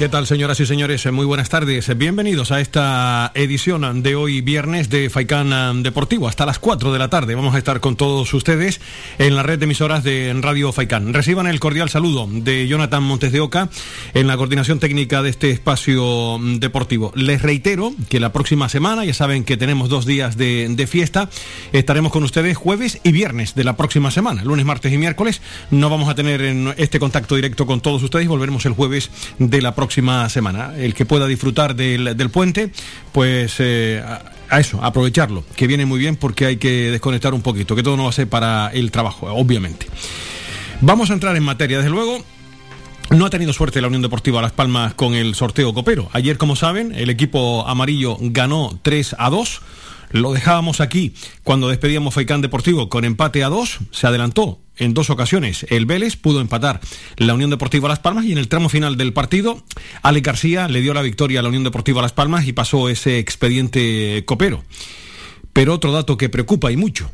¿Qué tal, señoras y señores? Muy buenas tardes. Bienvenidos a esta edición de hoy viernes de Faicán Deportivo. Hasta las 4 de la tarde vamos a estar con todos ustedes en la red de emisoras de Radio Faicán. Reciban el cordial saludo de Jonathan Montes de Oca en la coordinación técnica de este espacio deportivo. Les reitero que la próxima semana, ya saben que tenemos dos días de, de fiesta, estaremos con ustedes jueves y viernes de la próxima semana. Lunes, martes y miércoles no vamos a tener este contacto directo con todos ustedes. Volveremos el jueves de la próxima próxima semana. El que pueda disfrutar del, del puente, pues eh, a, eso, aprovecharlo, que viene muy bien porque hay que desconectar un poquito, que todo no va a ser para el trabajo, obviamente. Vamos a entrar en materia, desde luego. No ha tenido suerte la Unión Deportiva Las Palmas con el sorteo copero. Ayer, como saben, el equipo amarillo ganó 3 a 2. Lo dejábamos aquí cuando despedíamos Faicán Deportivo con empate a 2. Se adelantó en dos ocasiones. El Vélez pudo empatar la Unión Deportiva Las Palmas y en el tramo final del partido, Ale García le dio la victoria a la Unión Deportiva Las Palmas y pasó ese expediente copero. Pero otro dato que preocupa y mucho.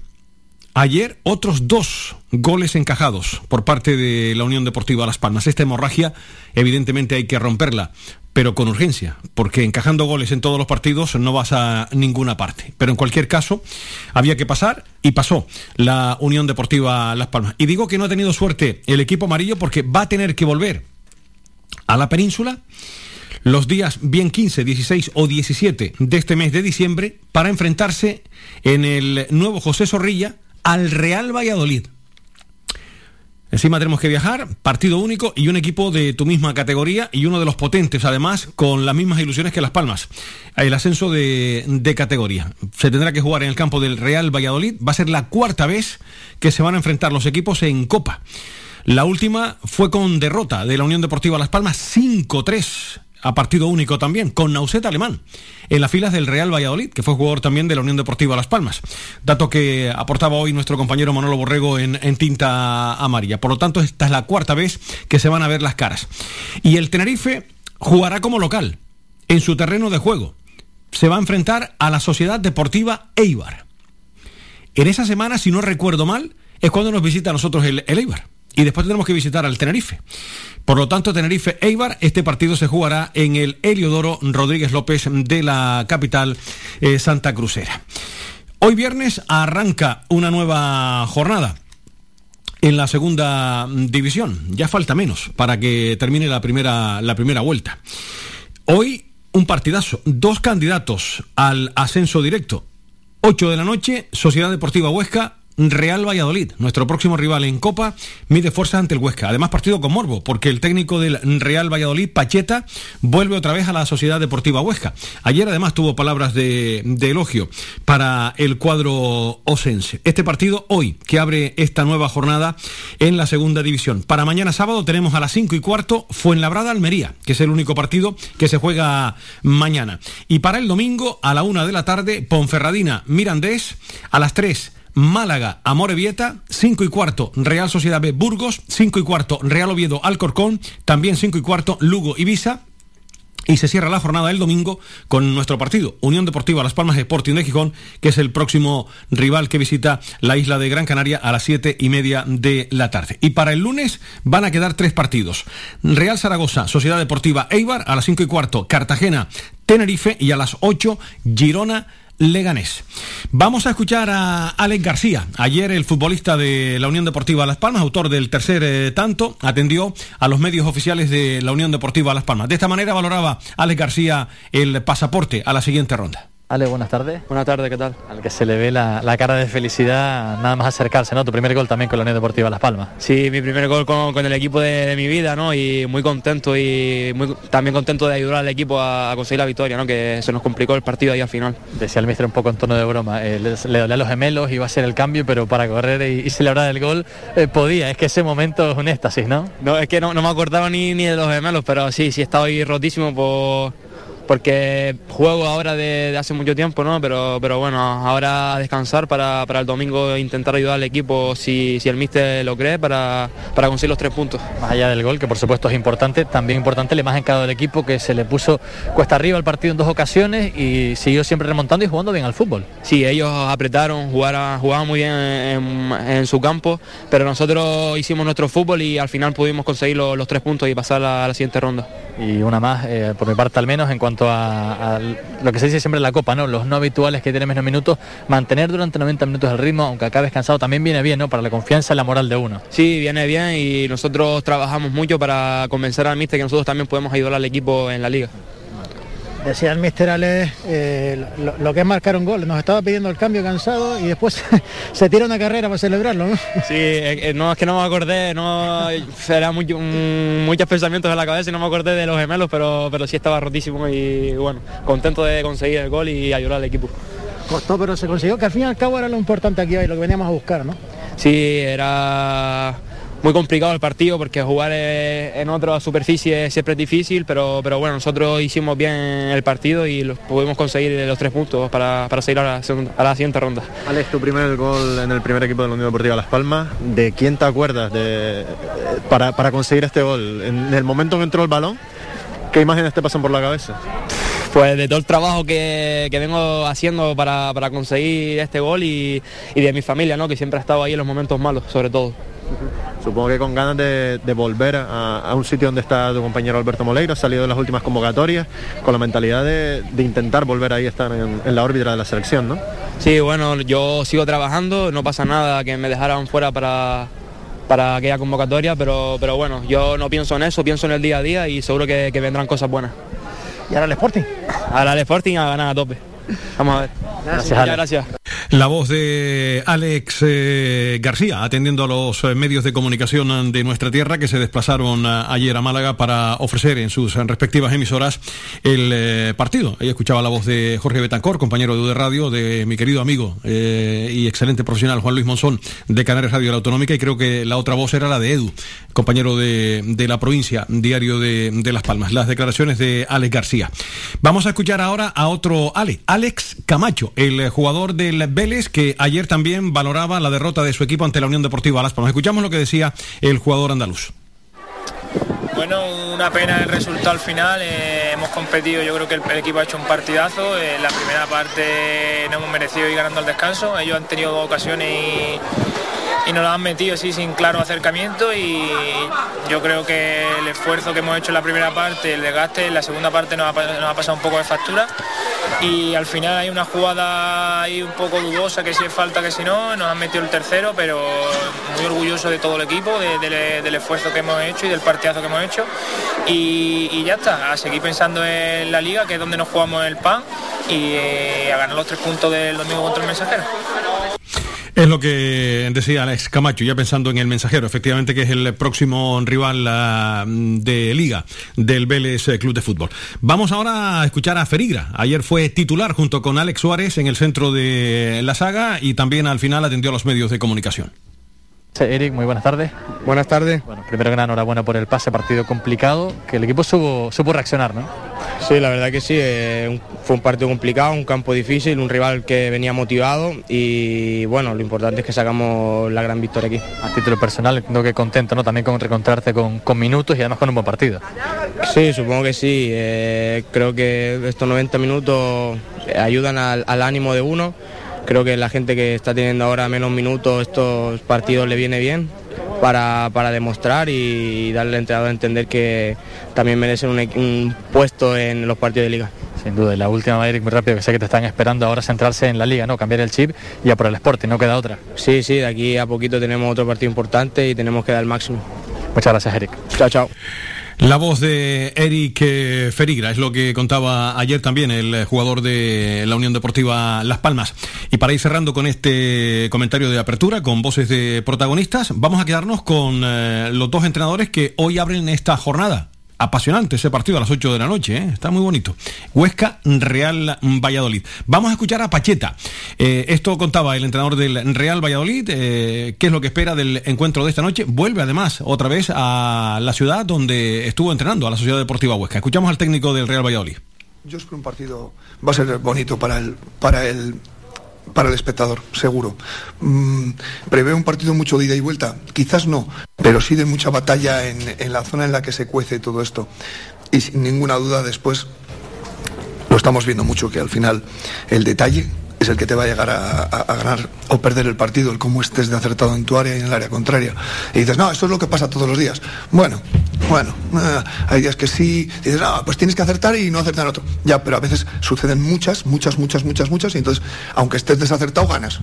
Ayer otros dos goles encajados por parte de la Unión Deportiva Las Palmas. Esta hemorragia evidentemente hay que romperla pero con urgencia, porque encajando goles en todos los partidos no vas a ninguna parte. Pero en cualquier caso, había que pasar y pasó la Unión Deportiva Las Palmas. Y digo que no ha tenido suerte el equipo amarillo porque va a tener que volver a la península los días bien 15, 16 o 17 de este mes de diciembre para enfrentarse en el nuevo José Zorrilla al Real Valladolid. Encima tenemos que viajar, partido único y un equipo de tu misma categoría y uno de los potentes, además, con las mismas ilusiones que Las Palmas. El ascenso de, de, categoría. Se tendrá que jugar en el campo del Real Valladolid. Va a ser la cuarta vez que se van a enfrentar los equipos en Copa. La última fue con derrota de la Unión Deportiva Las Palmas 5-3 a partido único también, con Nauset Alemán, en las filas del Real Valladolid, que fue jugador también de la Unión Deportiva Las Palmas. Dato que aportaba hoy nuestro compañero Manolo Borrego en, tinta amarilla. Por lo tanto, esta es la cuarta vez que se van a ver las caras. Y el Tenerife jugará como local, en su terreno de juego. Se va a enfrentar a la Sociedad Deportiva Eibar. En esa semana, si no recuerdo mal, es cuando nos visita a nosotros el Eibar. Y después tenemos que visitar al Tenerife. Por lo tanto, Tenerife Eibar, este partido se jugará en el Heliodoro Rodríguez López de la capital eh, Santa Crucera. Hoy viernes arranca una nueva jornada en la segunda división. Ya falta menos para que termine la primera, la primera vuelta. Hoy un partidazo, dos candidatos al ascenso directo. 8 de la noche, Sociedad Deportiva Huesca Real Valladolid, nuestro próximo rival en Copa, mide fuerza ante el Huesca. Además, partido con Morbo, porque el técnico del Real Valladolid, Pacheta, vuelve otra vez a la Sociedad Deportiva Huesca. Ayer, además, tuvo palabras de, de elogio para el cuadro osense. Este partido, hoy, que abre esta nueva jornada en la segunda división. Para mañana sábado tenemos a las 5 y cuarto Fuenlabrada Almería, que es el único partido que se juega mañana. Y para el domingo, a la una de la tarde, Ponferradina Mirandés, a las 3 Málaga, Amorebieta, 5 y cuarto, Real Sociedad B, Burgos, 5 y cuarto, Real Oviedo, Alcorcón, también 5 y cuarto, Lugo, Ibiza, y se cierra la jornada el domingo con nuestro partido, Unión Deportiva Las Palmas Sporting de Gijón, que es el próximo rival que visita la isla de Gran Canaria a las siete y media de la tarde. Y para el lunes van a quedar tres partidos. Real Zaragoza, Sociedad Deportiva Eibar, a las cinco y cuarto, Cartagena, Tenerife y a las 8, Girona. Leganés. Vamos a escuchar a Alex García. Ayer el futbolista de la Unión Deportiva Las Palmas, autor del tercer eh, tanto, atendió a los medios oficiales de la Unión Deportiva Las Palmas. De esta manera valoraba Alex García el pasaporte a la siguiente ronda. Ale, buenas tardes. Buenas tardes, ¿qué tal? Al que se le ve la, la, cara de felicidad nada más acercarse, ¿no? Tu primer gol también con la Unión Deportiva Las Palmas. Sí, mi primer gol con, con el equipo de, de, mi vida, ¿no? Y muy contento y muy, también contento de ayudar al equipo a, a, conseguir la victoria, ¿no? Que se nos complicó el partido ahí al final. Decía el mister un poco en tono de broma, eh, le, le dolía los gemelos, iba a ser el cambio, pero para correr y, y celebrar el gol eh, podía. Es que ese momento es un éxtasis, ¿no? No, es que no, no me acordaba ni, ni de los gemelos, pero sí, sí estaba ahí rotísimo por porque juego ahora de, hace mucho tiempo, ¿no? Pero, pero bueno, ahora descansar para, para el domingo intentar ayudar al equipo si, si el míster lo cree para, para conseguir los tres puntos. Más allá del gol, que por supuesto es importante, también importante la imagen que ha dado el equipo, que se le puso cuesta arriba el partido en dos ocasiones y siguió siempre remontando y jugando bien al fútbol. Sí, ellos apretaron, jugaron, jugaban muy bien en, en, su campo, pero nosotros hicimos nuestro fútbol y al final pudimos conseguir los, los tres puntos y pasar a la, a la siguiente ronda. Y una más, eh, por mi parte al menos, en cuanto a, lo que se dice siempre en la Copa, ¿no? Los no habituales que tienen menos minutos, mantener durante 90 minutos el ritmo, aunque acabes cansado, también viene bien, ¿no? Para la confianza y la moral de uno. Sí, viene bien y nosotros trabajamos mucho para convencer al míster que nosotros también podemos ayudar al equipo en la liga. Decía el mister Alex, eh, lo, lo, que es marcar un gol, nos estaba pidiendo el cambio cansado y después se tira una carrera para celebrarlo, ¿no? Sí, eh, no, es que no me acordé, no, era um, muchos pensamientos en la cabeza y no me acordé de los gemelos, pero, pero sí estaba rotísimo y bueno, contento de conseguir el gol y ayudar al equipo. Costó, pero se consiguió, que al fin y al cabo era lo importante aquí hoy, lo que veníamos a buscar, ¿no? Sí, era muy complicado el partido porque jugar en otra superficie siempre es difícil, pero, pero bueno, nosotros hicimos bien el partido y pudimos conseguir los tres puntos para, para seguir a la, segunda, a la siguiente ronda. Alex, tu primer gol en el primer equipo de la Unión Deportiva Las Palmas, ¿de quién te acuerdas de, para, para conseguir este gol? En el momento que entró el balón, ¿qué imágenes te pasan por la cabeza? pues de todo el trabajo que, que vengo haciendo para, para, conseguir este gol y, y, de mi familia, ¿no? que siempre ha estado ahí en los momentos malos, sobre todo. Supongo que con ganas de, de volver a, a, un sitio donde está tu compañero Alberto Moleiro, ha salido de las últimas convocatorias, con la mentalidad de, de intentar volver ahí a estar en, en, la órbita de la selección, ¿no? Sí, bueno, yo sigo trabajando, no pasa nada que me dejaran fuera para, para aquella convocatoria, pero, pero bueno, yo no pienso en eso, pienso en el día a día y seguro que, que vendrán cosas buenas. ¿Y ahora el Sporting? Ahora el Sporting a ganar a tope. Vamos a ver. Gracias. Muchas gracias. La voz de Alex eh, García, atendiendo a los eh, medios de comunicación de nuestra tierra que se desplazaron eh, ayer a Málaga para ofrecer en sus respectivas emisoras el eh, partido. Ahí escuchaba la voz de Jorge Betancor, compañero de UD Radio, de mi querido amigo eh, y excelente profesional Juan Luis Monzón de Canales Radio de la Autonómica y creo que la otra voz era la de Edu, compañero de, de la provincia, diario de, de, Las Palmas. Las declaraciones de Alex García. Vamos a escuchar ahora a otro Ale, Alex Camacho, el jugador del Vélez, que ayer también valoraba la derrota de su equipo ante la Unión Deportiva Las Palmas. Escuchamos lo que decía el jugador andaluz. Bueno, una pena el resultado al final. Eh, hemos competido, yo creo que el, equipo ha hecho un partidazo. En la primera parte no hemos merecido ir ganando al descanso. Ellos han tenido dos ocasiones y, nos la han metido así sin claro acercamiento. Y yo creo que el esfuerzo que hemos hecho en la primera parte, el desgaste, en la segunda parte nos ha pasado un poco de factura. Y al final hay una jugada ahí un poco dudosa, que si es falta, que si no. Nos han metido el tercero, pero muy orgulloso de todo el equipo, de, de, del esfuerzo que hemos hecho y del partidazo que hemos hecho. Y, y, ya está, a seguir pensando en la liga, que es donde nos jugamos el pan, y eh, a ganar los tres puntos del domingo contra el mensajero. Es lo que decía Alex Camacho, ya pensando en el mensajero, efectivamente que es el próximo rival uh, de liga del Vélez Club de Fútbol. Vamos ahora a escuchar a Ferigra. Ayer fue titular junto con Alex Suárez en el centro de la saga y también al final atendió a los medios de comunicación. Eric, muy buenas tardes. Buenas tardes. Bueno, primero que nada, enhorabuena por el pase, partido complicado, que el equipo supo, supo reaccionar, ¿no? Sí, la verdad que sí, eh, fue un partido complicado, un campo difícil, un rival que venía motivado y bueno, lo importante es que sacamos la gran victoria aquí. A título personal, entiendo que contento, ¿no? También con reencontrarte con, con minutos y además con un buen partido. Sí, supongo que sí, eh, creo que estos 90 minutos ayudan al, al ánimo de uno creo que la gente que está teniendo ahora menos minutos estos partidos le viene bien para, para demostrar y darle al entrenador a entender que también merecen un, un, puesto en los partidos de liga. Sin duda, y la última, Eric, muy rápido, que sé que te están esperando ahora centrarse en la liga, ¿no? Cambiar el chip y a por el Sporting, no queda otra. Sí, sí, de aquí a poquito tenemos otro partido importante y tenemos que dar el máximo. Muchas gracias, Eric. Chao, chao. La voz de Eric eh, Ferigra es lo que contaba ayer también el jugador de la Unión Deportiva Las Palmas. Y para ir cerrando con este comentario de apertura, con voces de protagonistas, vamos a quedarnos con eh, los dos entrenadores que hoy abren esta jornada apasionante ese partido a las 8 de la noche, ¿eh? está muy bonito. Huesca Real Valladolid. Vamos a escuchar a Pacheta. Eh, esto contaba el entrenador del Real Valladolid, eh, qué es lo que espera del encuentro de esta noche. Vuelve además otra vez a la ciudad donde estuvo entrenando, a la Sociedad Deportiva Huesca. Escuchamos al técnico del Real Valladolid. Yo espero un partido, va a ser bonito para para el, para el espectador, seguro. Mm, prevé un partido mucho de ida y vuelta, quizás no, pero sí de mucha batalla en, en la zona en la que se cuece todo esto. Y sin ninguna duda después lo estamos viendo mucho, que al final el detalle es el que te va a llegar a, ganar o perder el partido, el cómo estés de acertado en tu área y en el área contraria. Y dices, no, esto es lo que pasa todos los días. Bueno, bueno, eh, hay días que sí, dices, no, pues tienes que acertar y no acertar otro. Ya, pero a veces suceden muchas, muchas, muchas, muchas, muchas, y entonces, aunque estés desacertado, ganas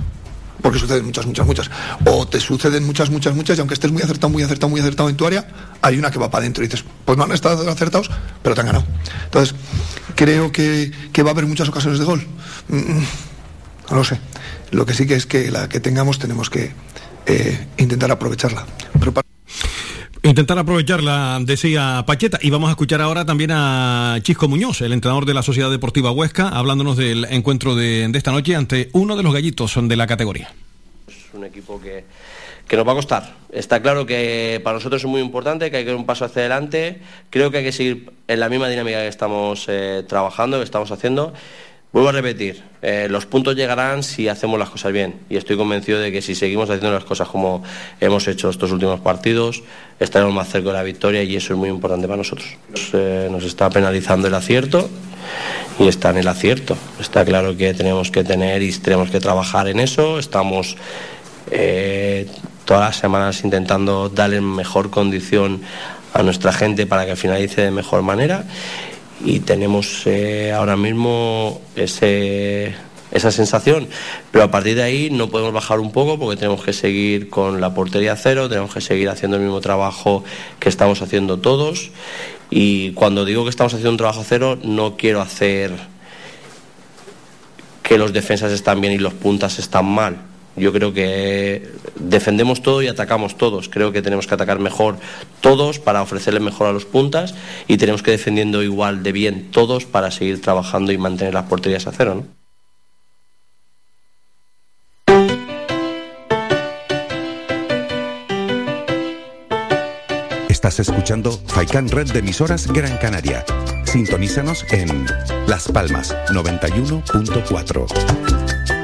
porque suceden muchas, muchas, muchas. O te suceden muchas, muchas, muchas, y aunque estés muy acertado, muy acertado, muy acertado en tu área, hay una que va para adentro y dices, pues no han estado acertados, pero te han ganado. Entonces, creo que, va a haber muchas ocasiones de gol. Mm, mm, no lo sé. Lo que sí que es que la que tengamos tenemos que eh, intentar aprovecharla. Intentar aprovecharla, decía Pacheta. Y vamos a escuchar ahora también a Chisco Muñoz, el entrenador de la Sociedad Deportiva Huesca, hablándonos del encuentro de, esta noche ante uno de los gallitos de la categoría. Es un equipo que, que nos va a costar. Está claro que para nosotros es muy importante, que hay que dar un paso hacia adelante. Creo que hay que seguir en la misma dinámica que estamos eh, trabajando, que estamos haciendo. Vuelvo a repetir, eh, los puntos llegarán si hacemos las cosas bien y estoy convencido de que si seguimos haciendo las cosas como hemos hecho estos últimos partidos, estaremos más cerca de la victoria y eso es muy importante para nosotros. Nos, eh, está penalizando el acierto y está en el acierto. Está claro que tenemos que tener y tenemos que trabajar en eso. Estamos eh, todas las semanas intentando darle mejor condición a nuestra gente para que finalice de mejor manera y tenemos eh, ahora mismo esa sensación. Pero a partir de ahí no podemos bajar un poco porque tenemos que seguir con la portería cero, tenemos que seguir haciendo el mismo trabajo que estamos haciendo todos. Y cuando digo que estamos haciendo un trabajo cero, no quiero hacer que los defensas están bien y los puntas están mal yo creo que defendemos todo y atacamos todos. Creo que tenemos que atacar mejor todos para ofrecerle mejor a los puntas y tenemos que defendiendo igual de bien todos para seguir trabajando y mantener las porterías a cero. Estás escuchando Faikan Red de emisoras Gran Canaria. Sintonízanos en Las Palmas 91.4.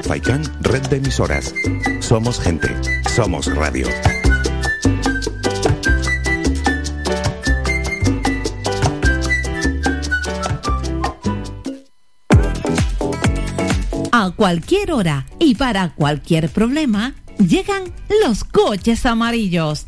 Faikan Red de Emisoras. Somos gente, somos radio. A cualquier hora y para cualquier problema, Llegan los coches amarillos.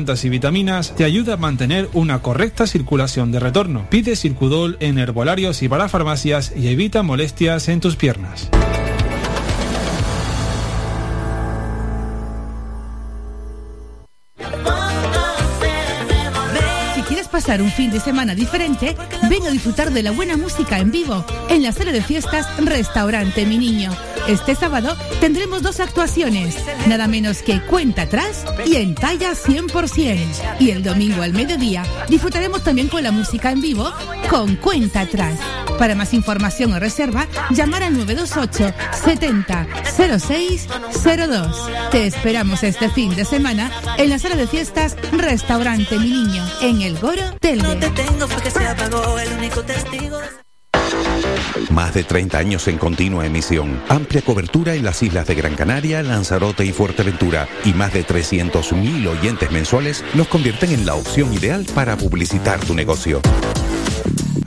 y vitaminas te ayuda a mantener una correcta circulación de retorno. Pide Circudol en herbolarios y para farmacias y evita molestias en tus piernas. Pasar un fin de semana diferente, ven a disfrutar de la buena música en vivo en la sala de fiestas Restaurante Mi Niño. Este sábado tendremos dos actuaciones, nada menos que Cuenta Atrás y En Talla 100%. Y el domingo al mediodía disfrutaremos también con la música en vivo con Cuenta Atrás. Para más información o reserva, llamar al 928 70 06 02. Te esperamos este fin de semana en la sala de fiestas Restaurante Mi Niño, en el Goro del Más de 30 años en continua emisión, amplia cobertura en las islas de Gran Canaria, Lanzarote y Fuerteventura. Y más de 300.000 oyentes mensuales nos convierten en la opción ideal para publicitar tu negocio.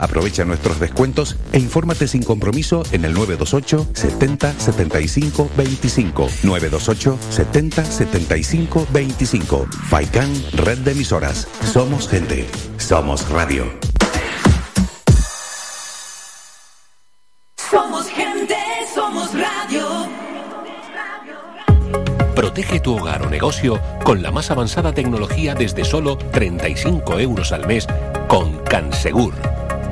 Aprovecha nuestros descuentos e infórmate sin compromiso en el 928 70 75 25. 928 70 75 25. Faikan, red de emisoras. Somos gente. Somos radio. Somos gente, somos radio. Protege tu hogar o negocio con la más avanzada tecnología desde solo 35 euros al mes con Cansegur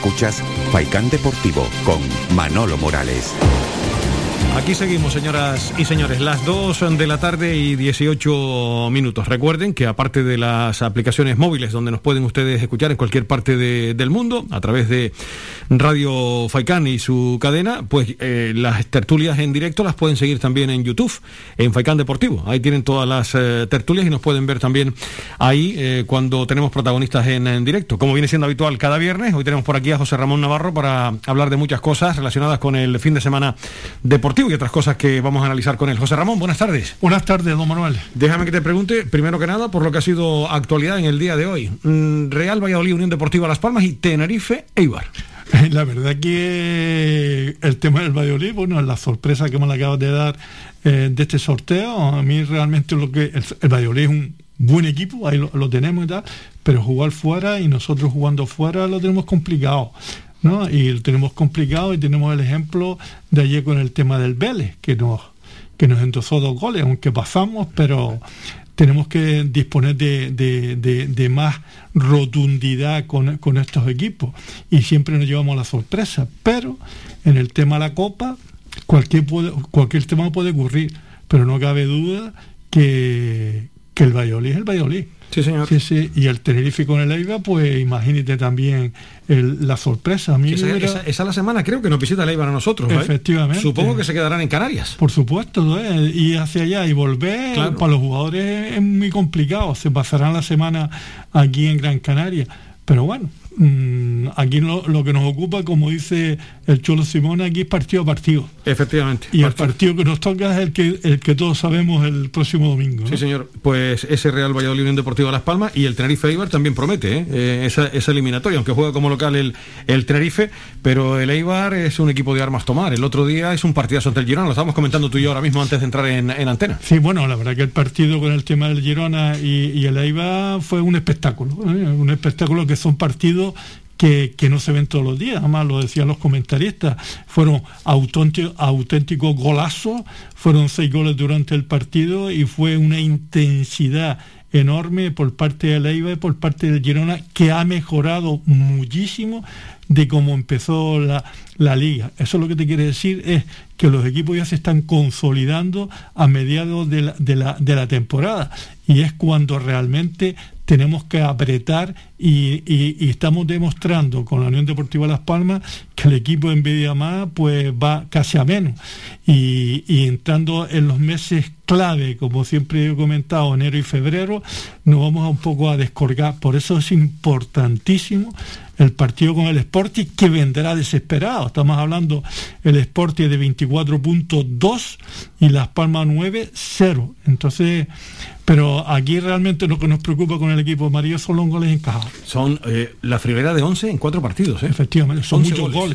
Escuchas Faikán Deportivo con Manolo Morales. Aquí seguimos, señoras y señores, las 2 de la tarde y 18 minutos. Recuerden que aparte de las aplicaciones móviles donde nos pueden ustedes escuchar en cualquier parte del mundo, a través de Radio Faikán y su cadena, pues eh, las tertulias en directo las pueden seguir también en YouTube, en Faikán Deportivo. Ahí tienen todas las eh, tertulias y nos pueden ver también ahí eh, cuando tenemos protagonistas en, directo. Como viene siendo habitual cada viernes, hoy tenemos por aquí a José Ramón Navarro para hablar de muchas cosas relacionadas con el fin de semana deportivo y otras cosas que vamos a analizar con él. José Ramón, buenas tardes. Buenas tardes, don Manuel. Déjame que te pregunte, primero que nada, por lo que ha sido actualidad en el día de hoy. Mm, Real Valladolid, Unión Deportiva Las Palmas y Tenerife, Eibar. La verdad que el tema del Valladolid, bueno, la sorpresa que me acabas de dar eh, de este sorteo, a mí realmente lo que el, el Valladolid es un buen equipo, ahí lo, lo, tenemos y tal, pero jugar fuera y nosotros jugando fuera lo tenemos complicado. ¿No? Y lo tenemos complicado y tenemos el ejemplo de ayer con el tema del Vélez, que nos, que nos entrozó dos goles, aunque pasamos, pero tenemos que disponer de, de, de, más rotundidad con, con, estos equipos y siempre nos llevamos la sorpresa. Pero en el tema de la Copa, cualquier, cualquier tema puede ocurrir, pero no cabe duda que, que el Valladolid es el Valladolid. Sí, señor. Sí, sí. Y el Tenerife con el Eibar, pues imagínate también el, la sorpresa. A mí esa, era... esa, esa, la semana creo que nos visita el Eibar a nosotros. ¿eh? Efectivamente. Supongo que se quedarán en Canarias. Por supuesto, ¿eh? ir hacia allá y volver claro. para los jugadores es muy complicado. Se pasarán la semana aquí en Gran Canaria. Pero bueno, mmm, aquí lo, lo, que nos ocupa, como dice el Cholo Simón, aquí es partido a partido. Efectivamente. Y partido. el partido que nos toca es el que, el que todos sabemos el próximo domingo. Sí, señor. Pues ese Real Valladolid Unión Deportiva Las Palmas y el Tenerife Eibar también promete ¿eh? Eh, esa, esa, eliminatoria, aunque juega como local el, el, Tenerife, pero el Eibar es un equipo de armas tomar. El otro día es un partidazo ante el Girona, lo estábamos comentando tú y yo ahora mismo antes de entrar en, en antena. Sí, bueno, la verdad que el partido con el tema del Girona y, y el Eibar fue un espectáculo, ¿eh? un espectáculo que son partidos que, no se ven todos los días, además lo decían los comentaristas, fueron auténticos auténtico golazos, fueron seis goles durante el partido y fue una intensidad enorme por parte de Leiva y por parte del Girona que ha mejorado muchísimo de cómo empezó la, la, liga. Eso lo que te quiere decir es que los equipos ya se están consolidando a mediados de la, de la, de la temporada y es cuando realmente tenemos que apretar y, estamos demostrando con la Unión Deportiva Las Palmas que el equipo en más, pues va casi a menos. Y, y entrando en los meses clave, como siempre he comentado, enero y febrero, nos vamos a un poco a descolgar. Por eso es importantísimo el partido con el Sporting, que vendrá desesperado. Estamos hablando el Sporting de 24.2 y Las Palmas 9, 0. Entonces, pero aquí realmente lo que nos preocupa con el equipo amarillo son los goles encajados. Son eh, la friolera de 11 en cuatro partidos. ¿eh? Efectivamente, son 11 muchos goles.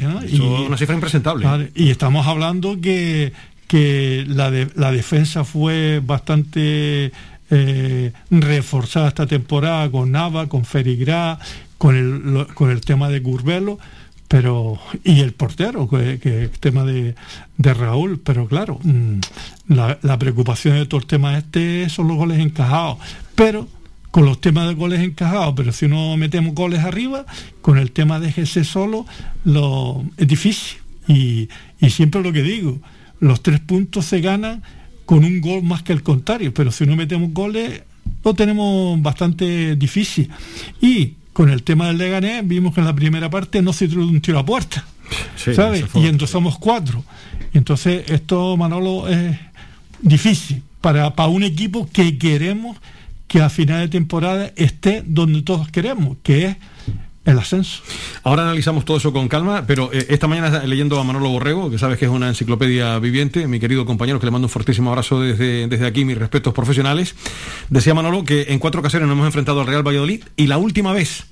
Una cifra impresentable. Vale, y estamos hablando que, que la, de- la defensa fue bastante eh, reforzada esta temporada con Nava, con Ferigrá, con el, lo- con el tema de Curbelo, pero y el portero, que, que el tema de, de Raúl, pero claro, mm, la, la preocupación de todo el tema este son los goles encajados, pero con los temas de goles encajados, pero si no metemos goles arriba, con el tema de GC solo, lo, es difícil. Y, y siempre lo que digo, los tres puntos se ganan con un gol más que el contrario, pero si no metemos goles, lo tenemos bastante difícil. Y con el tema del Leganés, vimos que en la primera parte no se tiró un tiro a puerta, Sí, ¿sabes? Y entonces somos cuatro. Entonces, esto, Manolo, es difícil para, para un equipo que queremos que a final de temporada esté donde todos queremos, que es el ascenso. Ahora analizamos todo eso con calma, pero eh, esta mañana leyendo a Manolo Borrego, que sabes que es una enciclopedia viviente, mi querido compañero, que le mando un fortísimo abrazo desde, desde aquí, mis respetos profesionales, decía Manolo que en cuatro ocasiones nos hemos enfrentado al Real Valladolid y la última vez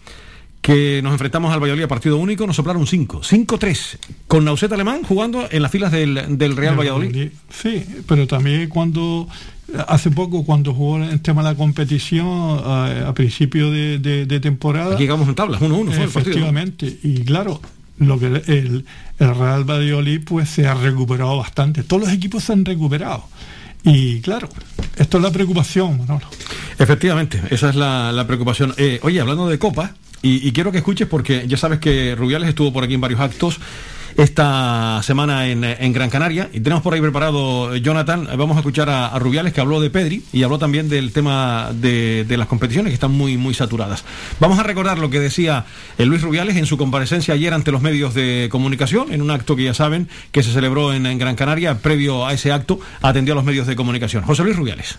que nos enfrentamos al Valladolid a partido único nos soplaron cinco, cinco tres, con Nauset Alemán jugando en las filas del, del Real Valladolid. Sí, pero también cuando hace poco cuando jugó el tema de la competición eh, a principio de, de- de temporada Aquí llegamos en tablas, 1-1 fue el partido. efectivamente y claro lo que el, el Real Valladolid pues se ha recuperado bastante todos los equipos se han recuperado y claro esto es la preocupación Manolo. Efectivamente, esa es la, la preocupación. Eh, oye, hablando de Copa, y, quiero que escuches porque ya sabes que Rubiales estuvo por aquí en varios actos esta semana en, Gran Canaria y tenemos por ahí preparado, eh, Jonathan, eh, vamos a escuchar a, Rubiales que habló de Pedri y habló también del tema de, de las competiciones que están muy, muy saturadas. Vamos a recordar lo que decía eh, Luis Rubiales en su comparecencia ayer ante los medios de comunicación, en un acto que ya saben que se celebró en, en Gran Canaria, previo a ese acto atendió a los medios de comunicación. José Luis Rubiales.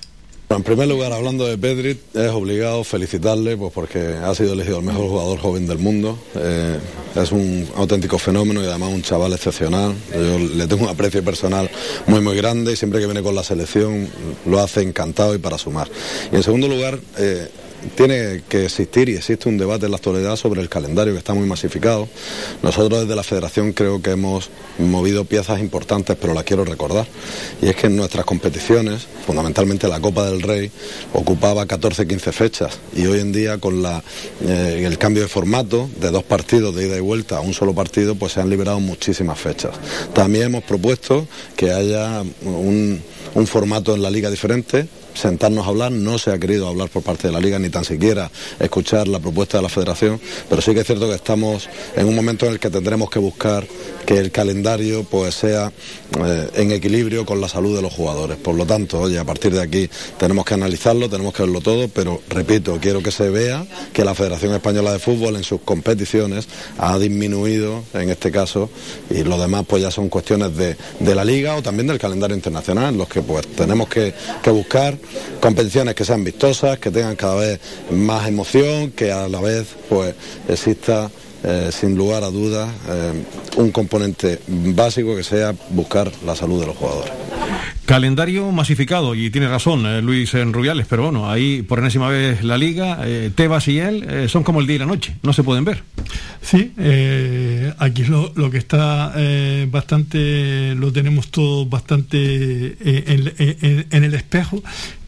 En primer lugar, hablando de Pedri, es obligado felicitarle pues porque ha sido elegido el mejor jugador joven del mundo. Eh, es un auténtico fenómeno y además un chaval excepcional. Yo le tengo un aprecio personal muy muy grande y siempre que viene con la selección lo hace encantado y para sumar. Y en segundo lugar, eh, tiene que existir y existe un debate en la actualidad sobre el calendario que está muy masificado. Nosotros desde la federación creo que hemos movido piezas importantes, pero las quiero recordar. Y es que en nuestras competiciones, fundamentalmente la Copa del Rey, ocupaba 14-15 fechas y hoy en día con eh, el cambio de formato de dos partidos de ida y vuelta a un solo partido, pues se han liberado muchísimas fechas. También hemos propuesto que haya un formato en la liga diferente, sentarnos a hablar, no se ha querido hablar por parte de la liga ni tan siquiera escuchar la propuesta de la federación, pero sí que es cierto que estamos en un momento en el que tendremos que buscar que el calendario pues sea eh, en equilibrio con la salud de los jugadores. Por lo tanto, oye, a partir de aquí tenemos que analizarlo, tenemos que verlo todo, pero repito, quiero que se vea que la Federación Española de Fútbol en sus competiciones ha disminuido en este caso y lo demás pues ya son cuestiones de, de la liga o también del calendario internacional, los que pues tenemos que, que buscar competiciones que sean vistosas, que tengan cada vez más emoción, que a la vez pues exista eh, sin lugar a dudas eh, un componente básico que sea buscar la salud de los jugadores. Calendario masificado, y tiene razón eh, Luis en Rubiales, pero bueno, ahí por enésima vez la liga, eh, Tebas y él eh, son como el día y la noche, no se pueden ver. Sí, aquí lo, lo que está bastante, lo tenemos todo bastante en el espejo,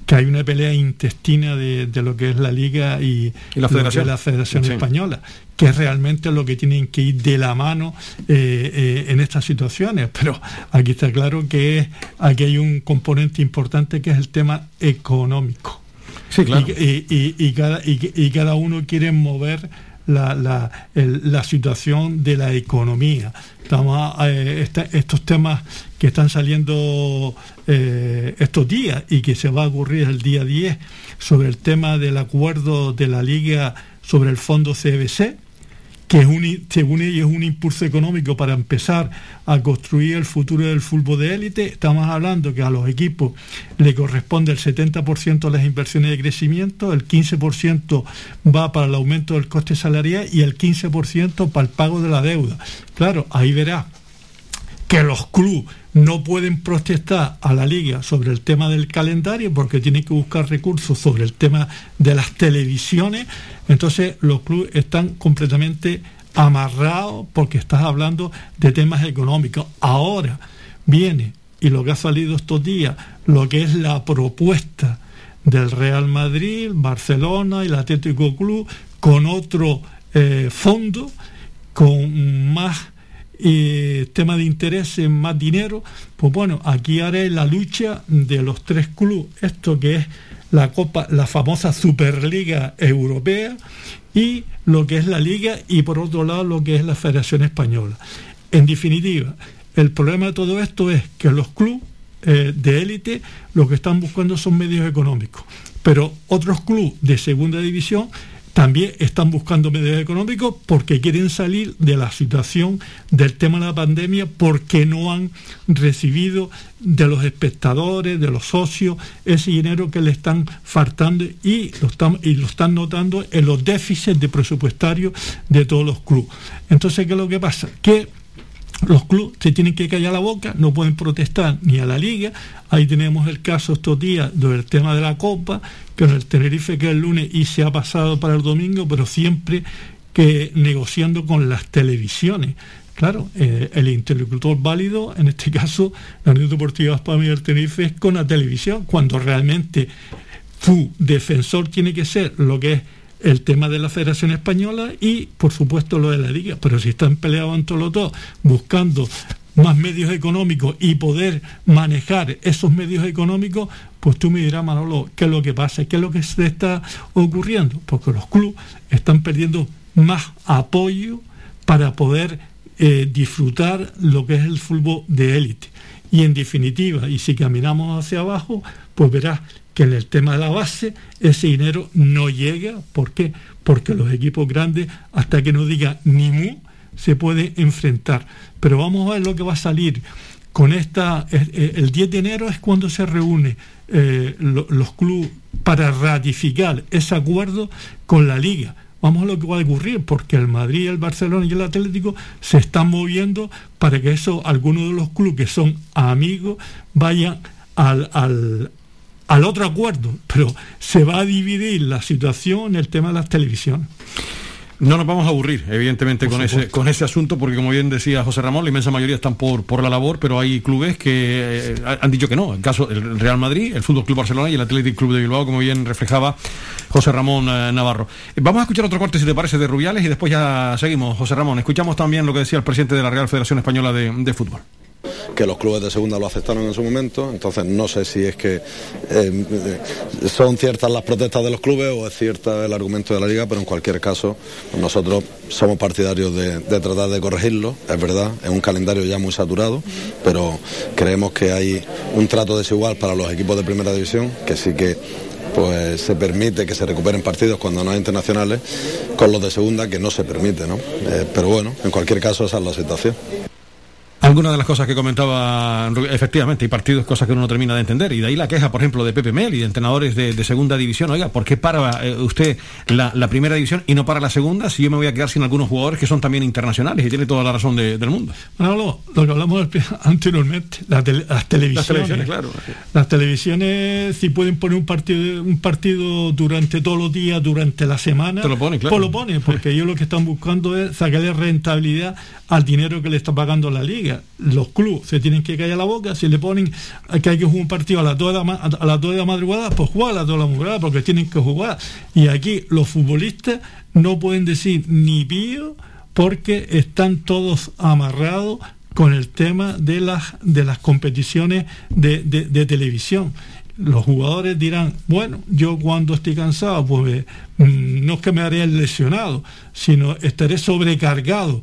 que hay una pelea intestina de, de lo que es la liga y, Y la que federación. es la Federación Sí. Española, que es realmente lo que tienen que ir de la mano eh, eh, en estas situaciones. Pero aquí está claro que es- aquí hay un componente importante que es el tema económico. Sí, claro. Y, y- cada, y cada uno quiere mover la, la, la situación de la economía. Estamos, eh, estos temas que están saliendo eh, estos días y que se va a ocurrir el día 10 sobre el tema del acuerdo de la Liga sobre el fondo CBC, que es un, según ellos es un impulso económico para empezar a construir el futuro del fútbol de élite. Estamos hablando que a los equipos le corresponde el 70% de las inversiones de crecimiento, el 15% va para el aumento del coste salarial y el 15% para el pago de la deuda. Claro, ahí verá que los clubes no pueden protestar a la liga sobre el tema del calendario porque tienen que buscar recursos sobre el tema de las televisiones. Entonces los clubes están completamente amarrados porque estás hablando de temas económicos. Ahora viene, y lo que ha salido estos días, lo que es la propuesta del Real Madrid, Barcelona y el Atlético Club con otro eh, fondo, con más eh, tema de interés en más dinero, pues bueno, aquí haré la lucha de los tres clubes, esto que es la Copa, la famosa Superliga Europea y lo que es la Liga y por otro lado lo que es la Federación Española. En definitiva, el problema de todo esto es que los clubes eh, de élite lo que están buscando son medios económicos, pero otros clubes de segunda división también están buscando medios económicos porque quieren salir de la situación del tema de la pandemia porque no han recibido de los espectadores, de los socios, ese dinero que le están faltando y lo están, y lo están notando en los déficits de presupuestario de todos los clubes. Entonces, ¿qué es lo que pasa? Que los clubes se tienen que callar la boca, no pueden protestar ni a la liga. Ahí tenemos el caso estos días del tema de la Copa, que el Tenerife que el lunes y se ha pasado para el domingo, pero siempre que negociando con las televisiones. Claro, eh, el interlocutor válido, en este caso, la Unión Deportiva España y el Tenerife, es con la televisión, cuando realmente su defensor tiene que ser lo que es el tema de la Federación Española y, por supuesto, lo de la Liga. Pero si están peleados entre los dos, buscando más medios económicos y poder manejar esos medios económicos, pues tú me dirás, Manolo, ¿qué es lo que pasa? ¿Qué es lo que se está ocurriendo? Porque los clubes están perdiendo más apoyo para poder eh, disfrutar lo que es el fútbol de élite. Y en definitiva, y si caminamos hacia abajo, pues verás que en el tema de la base ese dinero no llega. ¿Por qué? Porque los equipos grandes, hasta que no diga ni mu, se pueden enfrentar. Pero vamos a ver lo que va a salir. Con esta, eh, el 10 de enero es cuando se reúnen eh, los clubes para ratificar ese acuerdo con la liga. Vamos a lo que va a ocurrir, porque el Madrid, el Barcelona y el Atlético se están moviendo para que eso, algunos de los clubes que son amigos, vayan al, al otro acuerdo, pero se va a dividir la situación en el tema de las televisiones. No nos vamos a aburrir, evidentemente, con ese, con ese asunto, porque como bien decía José Ramón, la inmensa mayoría están por, por la labor, pero hay clubes que eh, han dicho que no. En caso del Real Madrid, el Fútbol Club Barcelona y el Athletic Club de Bilbao, como bien reflejaba José Ramón eh, Navarro. Vamos a escuchar otro corte, si te parece, de Rubiales y después ya seguimos, José Ramón. Escuchamos también lo que decía el presidente de la Real Federación Española de Fútbol que los clubes de segunda lo aceptaron en su momento, entonces no sé si es que eh, son ciertas las protestas de los clubes o es cierta el argumento de la liga, pero en cualquier caso nosotros somos partidarios de, tratar de corregirlo, es verdad, es un calendario ya muy saturado, pero creemos que hay un trato desigual para los equipos de primera división, que sí que pues se permite que se recuperen partidos cuando no hay internacionales, con los de segunda que no se permite, ¿no? Eh, pero bueno, en cualquier caso esa es la situación. Algunas de las cosas que comentaba, efectivamente, hay partidos, cosas que uno no termina de entender. Y de ahí la queja, por ejemplo, de Pepe Mel y de entrenadores de, segunda división. Oiga, ¿por qué para eh, usted la, primera división y no para la segunda si yo me voy a quedar sin algunos jugadores que son también internacionales? Y tiene toda la razón del mundo. Bueno, lo que hablamos anteriormente, las televisiones. Las televisiones, claro. Las televisiones, si pueden poner un partido, un partido durante todos los días, durante la semana, Te lo pone, claro. pues lo ponen, porque ellos lo que están buscando es sacarle rentabilidad al dinero que le está pagando la liga. Los clubes se tienen que callar la boca, si le ponen que hay que jugar un partido a las 2 de la, a las 2 de la madrugada, pues juega a las 2 de la madrugada, porque tienen que jugar. Y aquí los futbolistas no pueden decir ni pío porque están todos amarrados con el tema de las, de las competiciones de, de televisión los jugadores dirán, bueno, yo cuando estoy cansado, pues mm, no es que me haré lesionado, sino estaré sobrecargado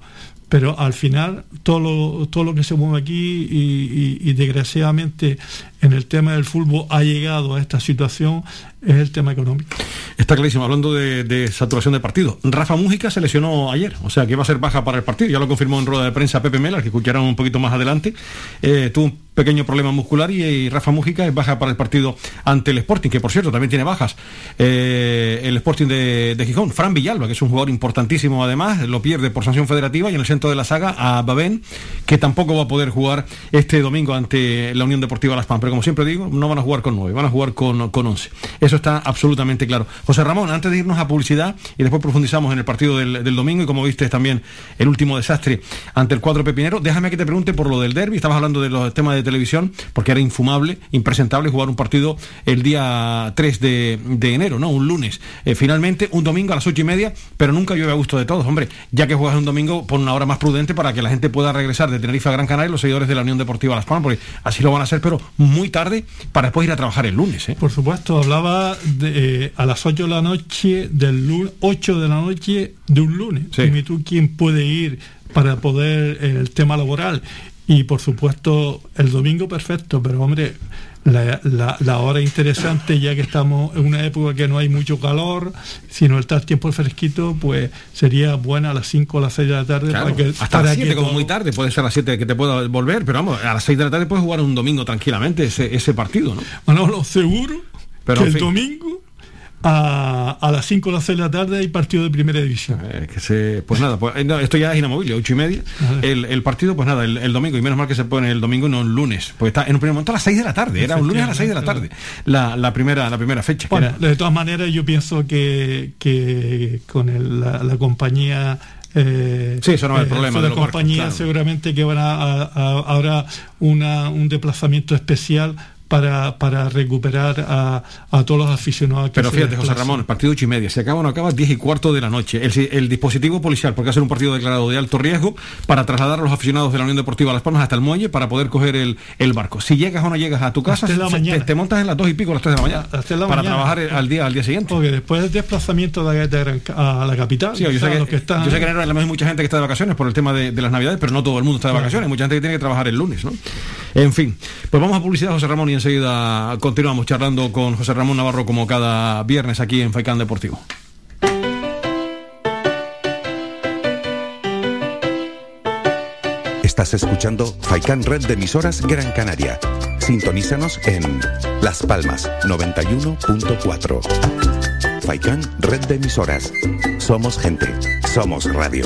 pero al final todo lo, todo lo que se mueve aquí y, desgraciadamente en el tema del fútbol ha llegado a esta situación es el tema económico. Está clarísimo, hablando de, saturación de partido. Rafa Mújica se lesionó ayer, o sea que va a ser baja para el partido, ya lo confirmó en rueda de prensa Pepe Mela, que escucharán un poquito más adelante. Eh, tuvo un pequeño problema muscular y, Rafa Mújica es baja para el partido ante el Sporting, que por cierto también tiene bajas. Eh, el Sporting de, de, Gijón, Fran Villalba, que es un jugador importantísimo además, lo pierde por sanción federativa y en el centro de la saga a Babén, que tampoco va a poder jugar este domingo ante la Unión Deportiva Las Palmas. Como siempre digo, no van a jugar con nueve, van a jugar con, con once. Eso está absolutamente claro. José Ramón, antes de irnos a publicidad y después profundizamos en el partido del, domingo y como viste también el último desastre ante el cuadro pepinero, déjame que te pregunte por lo del derby. Estabas hablando de los temas de televisión, porque era infumable, impresentable jugar un partido el día 3 de, enero, ¿no? Un lunes. Eh, finalmente, un domingo a las ocho y media, pero nunca llueve a gusto de todos. Hombre, ya que juegas un domingo, pon una hora más prudente para que la gente pueda regresar de Tenerife a Gran Canaria los seguidores de la Unión Deportiva Las Palmas, porque así lo van a hacer, pero muy tarde para después ir a trabajar el lunes. ¿eh? Por supuesto, hablaba de, eh, a las 8 de la noche del lunes, 8 de la noche de un lunes. Dime tú quién puede ir para poder el tema laboral. Y por supuesto, el domingo perfecto, pero hombre, la, la, hora interesante, ya que estamos en una época que no hay mucho calor, si no está el tiempo fresquito, pues sería buena a las 5 o las 6 de la tarde. para que, hasta las 7, como muy tarde, puede ser a las 7 que te pueda volver, pero vamos, a las 6 de la tarde puedes jugar un domingo tranquilamente ese, ese partido, ¿no? Bueno, lo seguro que el domingo a, las 5 de la tarde hay partido de primera división. Eh, que se, pues nada, pues, eh, esto ya es inamovible, 8 y media. El, partido, pues nada, el, domingo, y menos mal que se pone el domingo no el lunes, pues está en un primer momento a las 6 de la tarde, era un lunes a las 6 de la tarde, la, primera, la primera fecha. Bueno, de todas maneras yo pienso que, que con la, compañía eh, sí, eso no es el problema. De la compañía seguramente que van a, habrá una, un desplazamiento especial para, para recuperar a, a, todos los aficionados. Pero fíjate, José Ramón, el partido ocho y media, se acaba o no acaba, diez y cuarto de la noche. El, el dispositivo policial, porque hace un partido declarado de alto riesgo, para trasladar a los aficionados de la Unión Deportiva Las Palmas hasta el muelle para poder coger el, el barco. Si llegas o no llegas a tu casa, te, montas en las dos y pico, las tres de la mañana, para trabajar al día al día siguiente. Porque después del desplazamiento de, a la capital, sí, yo, sé que, yo sé que en hay mucha gente que está de vacaciones por el tema de, las navidades, pero no todo el mundo está de vacaciones, mucha gente que tiene que trabajar el lunes, ¿no? En fin, pues vamos a publicidad, José Ramón, y enseguida continuamos charlando con José Ramón Navarro como cada viernes aquí en Faicán Deportivo. Estás escuchando Faicán Red de Emisoras Gran Canaria. Sintonízanos en Las Palmas 91.4. Faicán Red de Emisoras. Somos gente. Somos radio.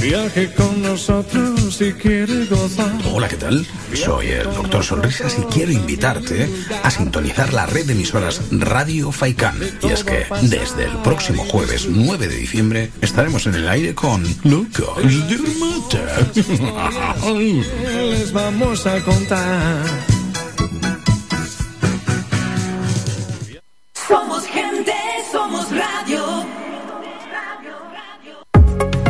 Viaje con nosotros si quiere gozar. Hola, ¿qué tal? Soy el Doctor Sonrisas y quiero invitarte a sintonizar la red de emisoras Radio Faikán. Y es que desde el próximo jueves 9 de diciembre estaremos en el aire con Lucas de Les vamos a contar. Somos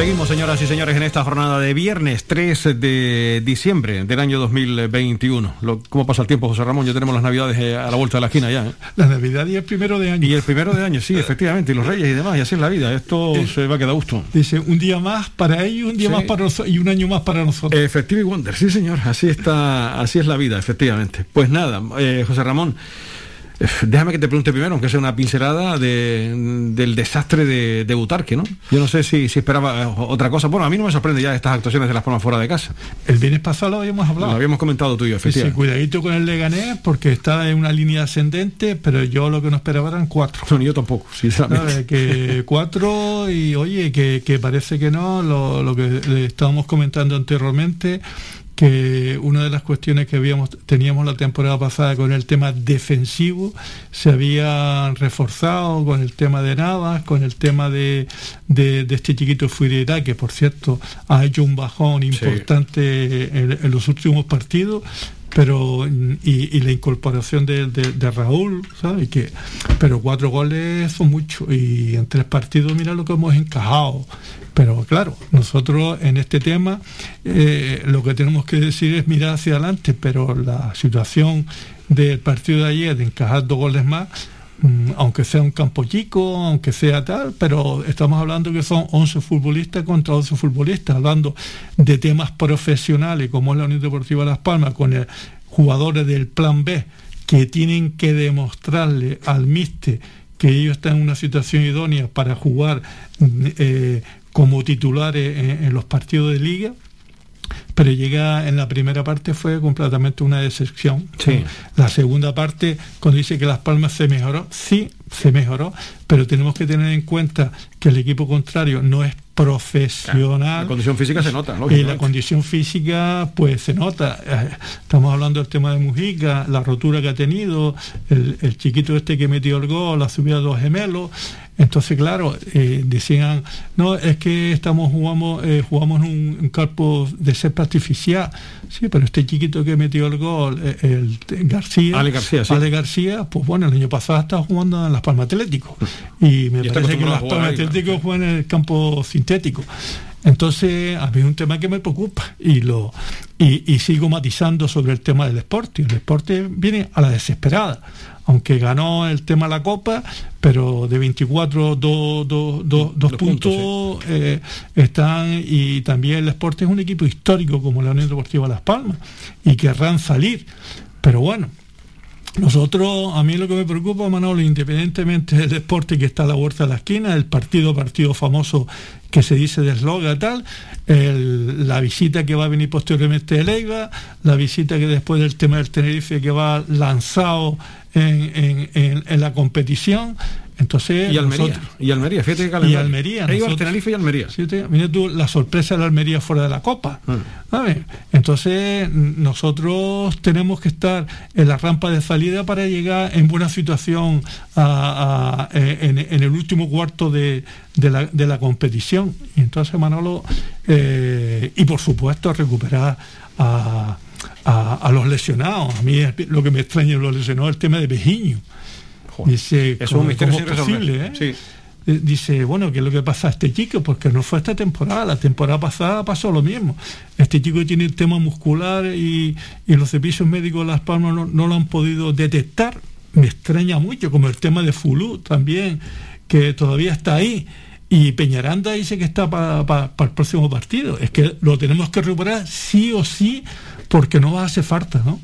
Seguimos, señoras y señores, en esta jornada de viernes 3 de diciembre del año 2021. Lo, ¿Cómo pasa el tiempo, José Ramón? Ya tenemos las navidades eh, a la vuelta de la esquina ya. ¿eh? La Navidad y el primero de año. Y el primero de año, sí, efectivamente. Y los reyes y demás. Y así es la vida. Esto Eh, se va a quedar a gusto. Dice, un día más para ellos, un día Sí. más para nosotros y un año más para nosotros. Efectivo y Wonder, sí señor, así está, así es la vida, efectivamente. Pues nada, eh, José Ramón, eh, déjame que te pregunte primero, aunque sea una pincelada de, del desastre de, de Butarque, ¿no? Yo no sé si, si esperaba eh, otra cosa. Bueno, a mí no me sorprende ya estas actuaciones de las palmas fuera de casa. El viernes pasado lo habíamos hablado. Lo habíamos comentado tú y yo, efectivamente. cuidadito con el Leganés porque está en una línea ascendente, pero yo lo que no esperaba eran cuatro. No, ni yo tampoco, sinceramente. Que cuatro y oye, que, que parece que no, lo, lo que le estábamos comentando anteriormente, que una de las cuestiones que habíamos teníamos la temporada pasada con el tema defensivo se había reforzado con el tema de Navas, con el tema de, de, de este chiquito Fuirera, que por cierto ha hecho un bajón importante en, en los últimos partidos pero y, y la incorporación de, Raúl, ¿sabes? Pero cuatro goles son mucho y en tres partidos mira lo que hemos encajado. Pero claro, nosotros en este tema eh, lo que tenemos que decir es mirar hacia adelante, pero la situación del partido de ayer de encajar dos goles más, aunque sea un campo chico, aunque sea tal, pero estamos hablando que son 11 futbolistas contra 11 futbolistas, hablando de temas profesionales como es la Unión Deportiva Las Palmas, con jugadores del Plan B que tienen que demostrarle al míster que ellos están en una situación idónea para jugar mm, eh, como titulares en los partidos de liga pero llega en la primera parte fue completamente una decepción. Sí. La segunda parte, cuando dice que Las Palmas se mejoró, sí, se mejoró, pero tenemos que tener en cuenta que el equipo contrario no es profesional. La condición física se nota, Y la condición física, pues se nota. Eh, Estamos hablando del tema de Mujica, la rotura que ha tenido, el, el chiquito este que metió el gol, la subida de los gemelos. Entonces, claro, eh, decían, no, es que estamos jugamos, eh, jugamos en un, campo de césped artificial. Sí, pero este chiquito que metió el gol, el, García, Ale García, sí. Ale García, pues bueno, el año pasado estaba jugando en Las Palmas Atlético. Y me Y parece que acostumbrado Las a jugar Palmas ahí, claro. Atlético juega en el campo sintético. Entonces, a mí es un tema que me preocupa y lo y, y sigo matizando sobre el tema del deporte. El deporte viene a la desesperada, aunque ganó el tema de la Copa, pero de 24, dos, dos, dos, dos puntos, eh, están y también el deporte es un equipo histórico como la Unión Deportiva Las Palmas y querrán salir. Pero bueno, nosotros, a mí lo que me preocupa, Manolo, independientemente del deporte que está a la vuelta de la esquina, el partido, partido famoso que se dice de eslogan tal, la visita que va a venir posteriormente de Leiva, la visita que después del tema del Tenerife que va lanzado en- en- en la competición. Entonces, Y Almería, nosotros- y Almería, fíjate que y. Almería. Eibar, nosotros- Tenerife y Almería. Sí, te- mira tú la sorpresa de la Almería fuera de la Copa. ¿sabes? Entonces, nosotros tenemos que estar en la rampa de salida para llegar en buena situación a- a- eh, en, en el último cuarto de, de la, de la competición. Y entonces, Manolo, eh, y por supuesto, recuperar a, a- los lesionados. A mí es lo que me extraña los lesionados es el tema de Bejiño. Dice, es un ¿cómo- misterio sin resolver. posible, eh? Eh, dice, bueno, ¿qué es lo que pasa a este chico? Porque no fue esta temporada, la temporada pasada pasó lo mismo. Este chico tiene el tema muscular y, y los servicios médicos de Las Palmas no, no lo han podido detectar. Me extraña mucho, como el tema de Fulú también, que todavía está ahí. Y Peñaranda dice que está para el próximo partido. Es que lo tenemos que recuperar sí o sí, porque no va a hacer falta, ¿no?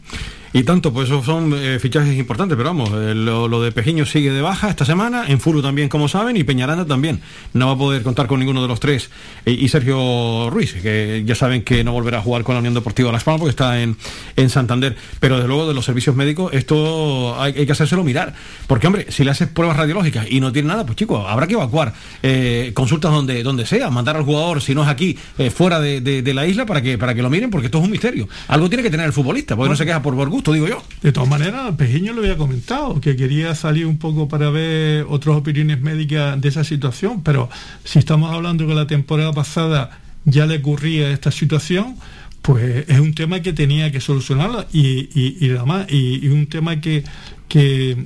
Y tanto, pues esos son eh, fichajes importantes, pero vamos, eh, lo, lo de Pejiño sigue de baja esta semana, en Furu también, como saben, y Peñaranda también. No va a poder contar con ninguno de los tres. Eh, y Sergio Ruiz, que ya saben que no volverá a jugar con la Unión Deportiva Las Palmas porque está en, en Santander. Pero desde luego de los servicios médicos, esto hay, hay que hacérselo mirar. Porque, hombre, si le haces pruebas radiológicas y no tiene nada, pues chicos, habrá que evacuar eh, consultas donde, donde sea, mandar al jugador, si no es aquí, fuera de, de- de la isla para que, para que lo miren, porque esto es un misterio. Algo tiene que tener el futbolista, porque no se queja por, por gusto, digo yo. De todas maneras, Pejiño lo había comentado, que quería salir un poco para ver otras opiniones médicas de esa situación, pero si estamos hablando que la temporada pasada ya le ocurría esta situación, pues es un tema que tenía que solucionarlo y, y, y, y un tema que, que,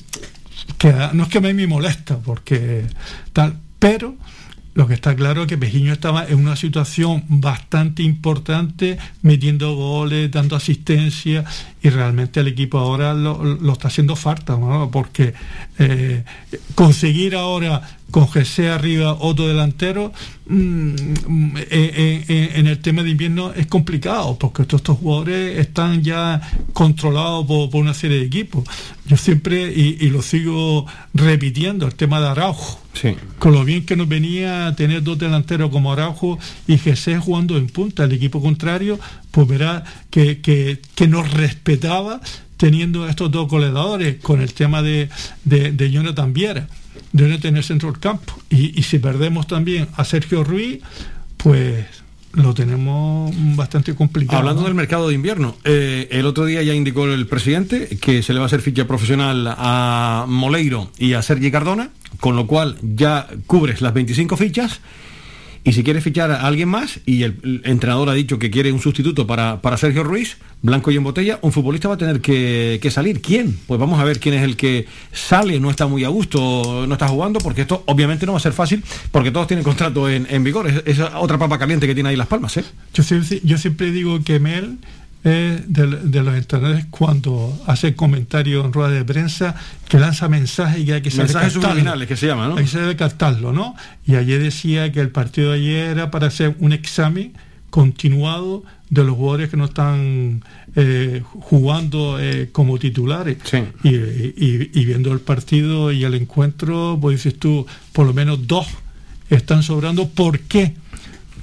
que no es que a mí me molesta, porque tal, pero lo que está claro es que Pejiño estaba en una situación bastante importante, metiendo goles, dando asistencia, y realmente el equipo ahora lo, está haciendo falta, ¿no? porque eh, conseguir ahora con GC arriba otro delantero mm, eh, eh, eh, en el tema de invierno es complicado, porque todos estos jugadores están ya controlados por, por una serie de equipos. Yo siempre, y, y lo sigo repitiendo, el tema de Araujo Sí. con lo bien que nos venía tener dos delanteros como Araujo y Jesús jugando en punta. El equipo contrario, pues verá que, que, que nos respetaba teniendo estos dos goleadores con el tema de, de, de Jonathan Viera, de no tener centro del campo. Y, y si perdemos también a Sergio Ruiz, pues lo tenemos bastante complicado. Hablando ¿no? del mercado de invierno, eh, el otro día ya indicó el presidente que se le va a hacer ficha profesional a Moleiro y a Sergi Cardona, con lo cual ya cubres las 25 fichas. Y si quieres fichar a alguien más, y el, entrenador ha dicho que quiere un sustituto para, para Sergio Ruiz, blanco y en botella, un futbolista va a tener que, que salir. ¿Quién? Pues vamos a ver quién es el que sale, no está muy a gusto, no está jugando, porque esto obviamente no va a ser fácil, porque todos tienen contrato en, en vigor. Es, otra papa caliente que tiene ahí Las Palmas, ¿eh? Yo siempre digo que Mel es de, de los entrenadores cuando hace comentarios en rueda de prensa que lanza mensajes y que hay que saber Mensajes subliminales, que se llama, ¿no? Hay que saber captarlo, ¿no? Y ayer decía que el partido de ayer era para hacer un examen continuado de los jugadores que no están eh, jugando eh, como titulares. Y, y- y viendo el partido y el encuentro, pues dices tú, por lo menos dos están sobrando. ¿Por qué?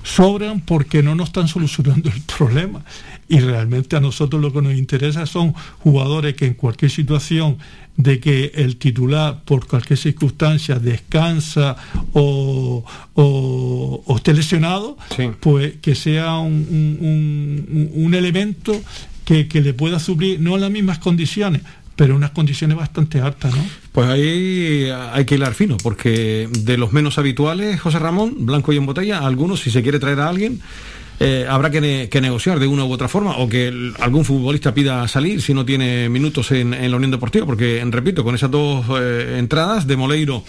sobran porque no nos están solucionando el problema. Y realmente a nosotros lo que nos interesa son jugadores que en cualquier situación de que el titular por cualquier circunstancia descansa o, o- o esté lesionado, pues que sea un, un- un- un elemento que, que le pueda suplir, no en las mismas condiciones, pero unas condiciones bastante altas, ¿no? Pues ahí hay que hilar fino, porque de los menos habituales, José Ramón, blanco y en botella, algunos, si se quiere traer a alguien, eh, habrá que, ne- que negociar de una u otra forma, o que el- algún futbolista pida salir si no tiene minutos en, en la Unión Deportiva, porque, repito, con esas dos eh, entradas de Moleiro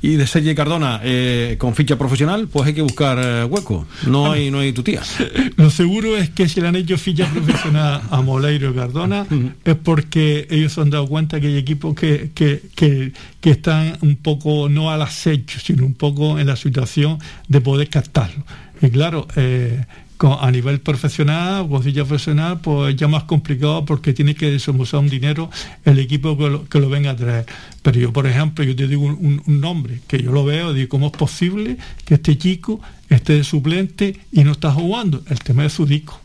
y de Sergi Cardona eh, con ficha profesional, pues hay que buscar eh, hueco. No hay, no hay tu tía. Lo seguro es que si le han hecho ficha profesional a Moleiro y Cardona es porque ellos se han dado cuenta que hay equipos que, que, que, que están un poco no al acecho, sino un poco en la situación de poder captarlo. Y claro, eh, a nivel profesional, ficha profesional, pues ya más complicado porque tiene que desembolsar un dinero el equipo que lo, que lo venga a traer. Pero yo, por ejemplo, yo te digo un, nombre que yo lo veo, digo, ¿cómo es posible que este chico esté de suplente y no está jugando? El tema de Zudico.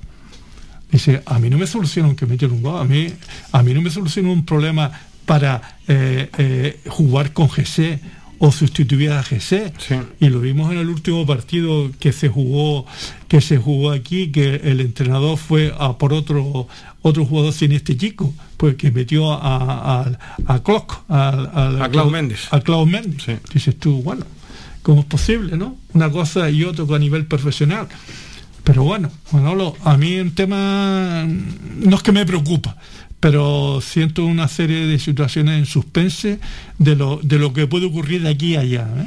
Dice, a mí no me soluciona que meter un gol, a mí, a mí no me soluciona un problema para eh, eh, jugar con GC o sustituir a GC. Y lo vimos en el último partido que se jugó, que se jugó aquí, que el entrenador fue a por otro otro jugador sin este chico, pues que metió a, a, a Clock, a, A Klaus Méndez. A Klaus Méndez. Dices tú, bueno, ¿cómo es posible, no? Una cosa y otra a nivel profesional. Pero bueno, Manolo, a mí el tema no es que me preocupa, pero siento una serie de situaciones en suspense de lo, de lo que puede ocurrir de aquí a allá. ¿eh?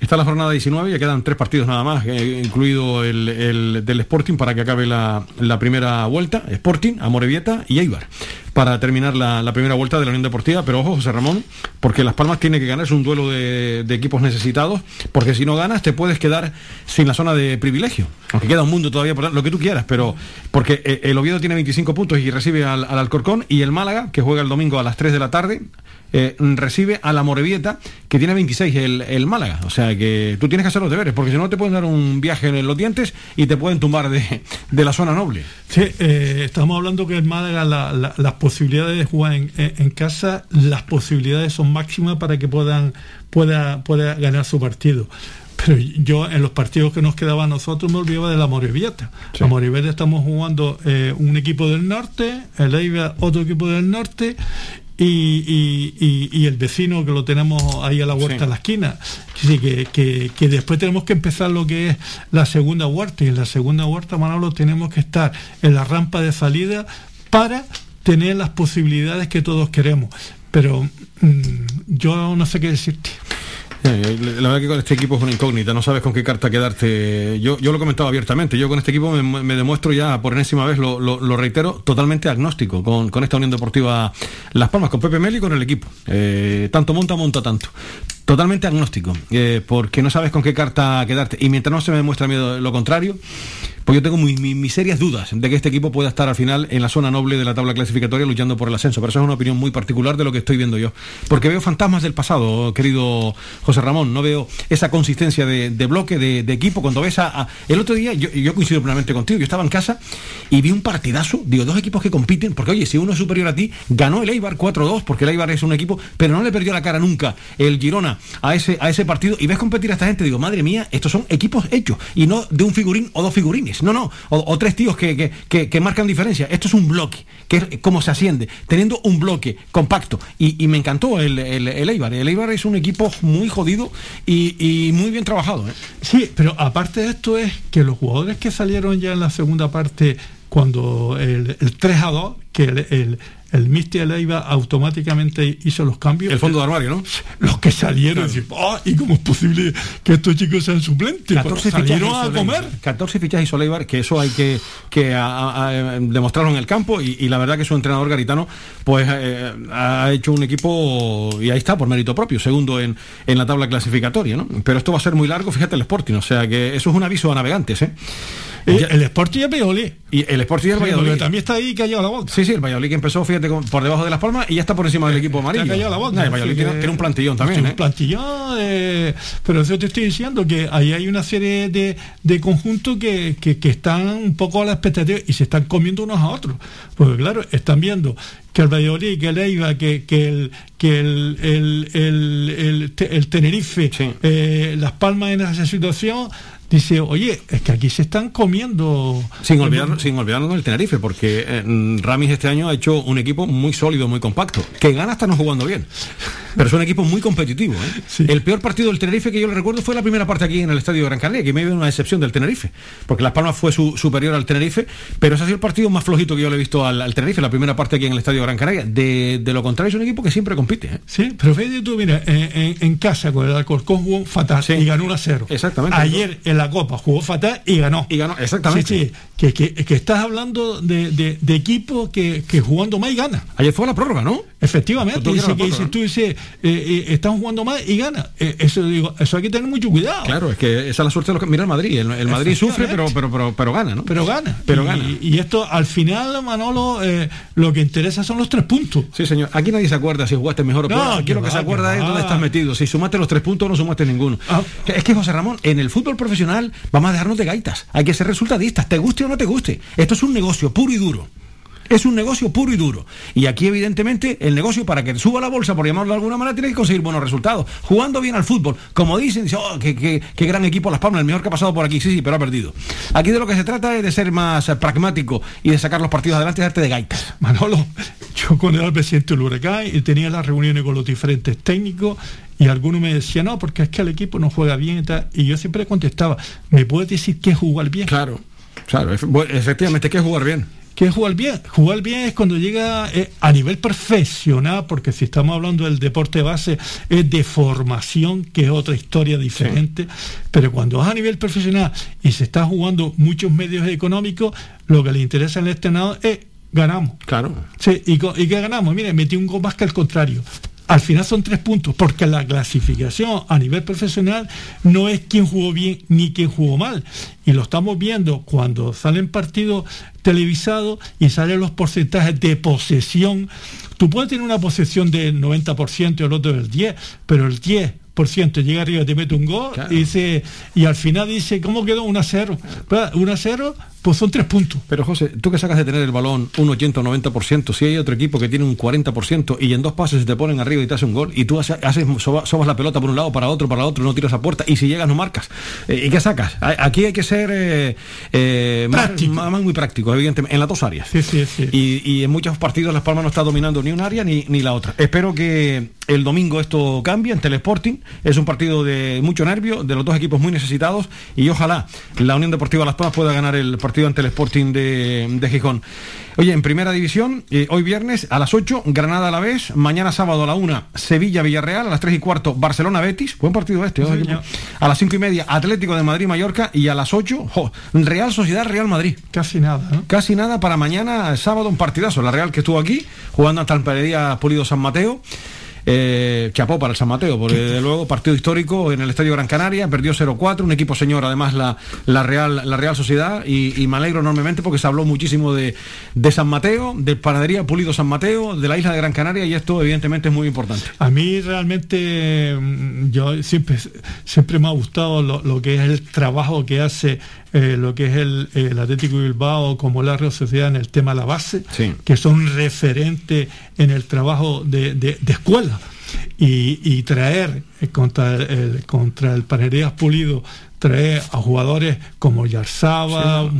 Está la jornada 19, ya quedan tres partidos nada más, eh, incluido el, el del Sporting para que acabe la, primera vuelta. Sporting, Amorebieta y Eibar. Para terminar la, primera vuelta de la Unión Deportiva. Pero ojo, José Ramón, porque Las Palmas tiene que ganar, es un duelo de, equipos necesitados, porque si no ganas te puedes quedar sin la zona de privilegio. Aunque queda un mundo todavía por lo que tú quieras, pero porque eh, el Oviedo tiene 25 puntos y recibe al, al Alcorcón, y el Málaga, que juega el domingo a las 3 de la tarde, eh, recibe a la Morevieta, que tiene 26, el, el, Málaga. O sea que tú tienes que hacer los deberes, porque si no te pueden dar un viaje en los dientes y te pueden tumbar de, de la zona noble. Sí, eh, estamos hablando que el Málaga, la, la, las posibilidades de jugar en, en, casa, las posibilidades son máximas para que puedan pueda, pueda ganar su partido. Pero yo en los partidos que nos quedaba a nosotros me olvidaba de la Morevieta. Sí. La Morevieta estamos jugando eh, un equipo del norte, el Eibar otro equipo del norte y, y, y, y, el vecino que lo tenemos ahí a la huerta sí. en la esquina. Sí, que, que, que, después tenemos que empezar lo que es la segunda huerta y en la segunda huerta, Manolo, tenemos que estar en la rampa de salida para tener las posibilidades que todos queremos. Pero mmm, yo no sé qué decirte. La verdad que con este equipo es una incógnita, no sabes con qué carta quedarte. Yo, yo lo he comentado abiertamente, yo con este equipo me, demuestro ya por enésima vez, lo, lo, lo, reitero, totalmente agnóstico con, con esta Unión Deportiva Las Palmas, con Pepe Meli y con el equipo. Eh, tanto monta, monta tanto. Totalmente agnóstico, eh, porque no sabes con qué carta quedarte. Y mientras no se me demuestra miedo lo contrario, pues yo tengo mis, mis, serias dudas de que este equipo pueda estar al final en la zona noble de la tabla clasificatoria luchando por el ascenso. Pero eso es una opinión muy particular de lo que estoy viendo yo. Porque veo fantasmas del pasado, querido José Ramón. No veo esa consistencia de, bloque, de, equipo. Cuando ves a, a, El otro día, yo, yo, coincido plenamente contigo, yo estaba en casa y vi un partidazo, digo, dos equipos que compiten, porque oye, si uno es superior a ti, ganó el Eibar 4-2, porque el Eibar es un equipo, pero no le perdió la cara nunca el Girona a ese, a ese partido. Y ves competir a esta gente, digo, madre mía, estos son equipos hechos y no de un figurín o dos figurines. No, no. O, tres tíos que, que, que, que, marcan diferencia. Esto es un bloque, que es como se asciende, teniendo un bloque compacto. Y, y me encantó el, el, el, Eibar. El Eibar es un equipo muy jodido y, y muy bien trabajado. ¿eh? Sí, pero aparte de esto es que los jugadores que salieron ya en la segunda parte, cuando el, el 3 a 2, que el, el el Mister Leiva automáticamente hizo los cambios. El fondo de armario, ¿no? Los que salieron, claro. oh, ¿y cómo es posible que estos chicos sean suplentes? 14 salieron a comer. 14 fichajes hizo Leibar, que eso hay que, que a, a, demostrarlo en el campo y, y, la verdad que su entrenador garitano pues eh, ha hecho un equipo y ahí está, por mérito propio, segundo en, en la tabla clasificatoria, ¿no? Pero esto va a ser muy largo, fíjate el Sporting, o sea que eso es un aviso a navegantes, ¿eh? El, el Sporting es Valladolid. Y el Sporting es Valladolid. Sí, también está ahí callado la boca. Sí, sí, el Valladolid que empezó, fíjate, por debajo de las palmas y ya está por encima del equipo amarillo. callado la boca. No, el Valladolid tiene, tiene, un plantillón también. Un ¿eh? plantillón, eh, pero eso te estoy diciendo que ahí hay una serie de, de conjuntos que, que, que, están un poco a la expectativa y se están comiendo unos a otros. Porque claro, están viendo que el Valladolid, que el Eibar, que, que el que el, el, el, el, el Tenerife, sí. eh, Las Palmas en esa situación dice, oye, es que aquí se están comiendo. Sin olvidar, sin olvidarnos del Tenerife, porque eh, Ramis este año ha hecho un equipo muy sólido, muy compacto, que gana hasta no jugando bien. Pero es un equipo muy competitivo. ¿eh? Sí. El peor partido del Tenerife que yo le recuerdo fue la primera parte aquí en el estadio de Gran Canaria, que me dio una excepción del Tenerife, porque Las Palmas fue su, superior al Tenerife, pero ese ha sido el partido más flojito que yo le he visto al, al Tenerife, la primera parte aquí en el estadio de Gran Canaria. De, de lo contrario, es un equipo que siempre compite. ¿eh? Sí, pero fíjate tú, mira, en, en, en casa con el Alcorcón jugó fatal sí. y ganó 1 a 0. Exactamente. Ayer en la Copa jugó fatal y ganó. Y ganó, exactamente. Sí, sí. Que, que, que estás hablando de, de, de equipos que, que, jugando más y gana. Ayer fue la prórroga, ¿no? Efectivamente. Dice que dices, tú dices, eh, eh, están jugando más y gana. Eh, eso digo, eso hay que tener mucho cuidado. Claro, es que esa es la suerte de los que. Mira el Madrid. El, el Madrid sufre, pero, pero, pero, pero, gana, ¿no? Pero gana. Pero y, gana. Y, esto, al final, Manolo, eh, lo que interesa son los tres puntos. Sí, señor. Aquí nadie se acuerda si jugaste mejor o peor. No, Aquí lo que va, se acuerda es dónde estás metido. Si sumaste los tres puntos o no sumaste ninguno. Ah. Es que, José Ramón, en el fútbol profesional vamos a dejarnos de gaitas. Hay que ser resultadistas, te guste o no te guste. Esto es un negocio puro y duro. Es un negocio puro y duro. Y aquí, evidentemente, el negocio para que suba la bolsa, por llamarlo de alguna manera, tiene que conseguir buenos resultados. Jugando bien al fútbol. Como dicen, dice, oh, qué, gran equipo Las Palmas, el mejor que ha pasado por aquí. Sí, sí, pero ha perdido. Aquí de lo que se trata es de ser más pragmático y de sacar los partidos adelante y darte de gaitas. Manolo, yo con el presidente del Huracán y tenía las reuniones con los diferentes técnicos y algunos me decían, no, porque es que el equipo no juega bien y tal. Y yo siempre contestaba, ¿me puedes decir qué es jugar bien? Claro, claro, efectivamente, ¿qué es jugar bien? ¿Qué es jugar bien? Jugar bien es cuando llega eh, a nivel profesional, porque si estamos hablando del deporte base, es de formación, que es otra historia diferente, sí. pero cuando es a nivel profesional y se está jugando muchos medios económicos, lo que le interesa al estrenador es ganamos. Claro. Sí, ¿y, qué ganamos? Mire, metí un gol más que el contrario. Al final son tres puntos, porque la clasificación a nivel profesional no es quién jugó bien ni quién jugó mal. Y lo estamos viendo cuando salen partidos televisados y salen los porcentajes de posesión. Tú puedes tener una posesión del 90% y el otro del 10%, pero el 10% llega arriba te mete un gol y, dice, y al final dice, ¿cómo quedó? 1 a 0. 1 a 0, pues son tres puntos. Pero José, tú que sacas de tener el balón un 80 o 90%, si hay otro equipo que tiene un 40% y en dos pases se te ponen arriba y te hace un gol y tú haces, haces soba- sobas la pelota por un lado, para otro, para otro, no tiras a puerta y si llegas no marcas. Eh, ¿Y qué sacas? Aquí hay que ser eh, eh, más, más- más muy práctico, evidentemente, en las dos áreas. Y, y en muchos partidos Las Palmas no está dominando ni un área ni, ni la otra. Espero que el domingo esto cambie en Telesporting. Es un partido de mucho nervio, de los dos equipos muy necesitados y ojalá la Unión Deportiva Las Palmas pueda ganar el partido ante el Sporting de, de Gijón. Oye, en primera división, eh, hoy viernes a las 8, Granada a la vez, mañana sábado a la 1, Sevilla Villarreal, a las 3 y cuarto, Barcelona Betis, buen partido este, equipos. a las 5 y media, Atlético de Madrid Mallorca y a las 8, jo, Real Sociedad Real Madrid. Casi nada, ¿no? Casi nada para mañana, sábado, un partidazo. La Real que estuvo aquí, jugando hasta el Pereira Pulido San Mateo. Eh, chapó para el San Mateo, porque desde luego partido histórico en el Estadio Gran Canaria, perdió 0-4, un equipo señor además la, la, Real, la Real Sociedad y, y me alegro enormemente porque se habló muchísimo de, de San Mateo, del Panadería Pulido San Mateo, de la isla de Gran Canaria y esto evidentemente es muy importante. A mí realmente mm, yo siempre, siempre me ha gustado lo, lo que es el trabajo que hace eh, lo que es el, el Atlético de Bilbao como la Real Sociedad en el tema de la base, Sí. que son referentes en el trabajo de, de- de escuela. Y, y traer eh, contra el, contra el Panerías Pulido, traer a jugadores como Yarzaba,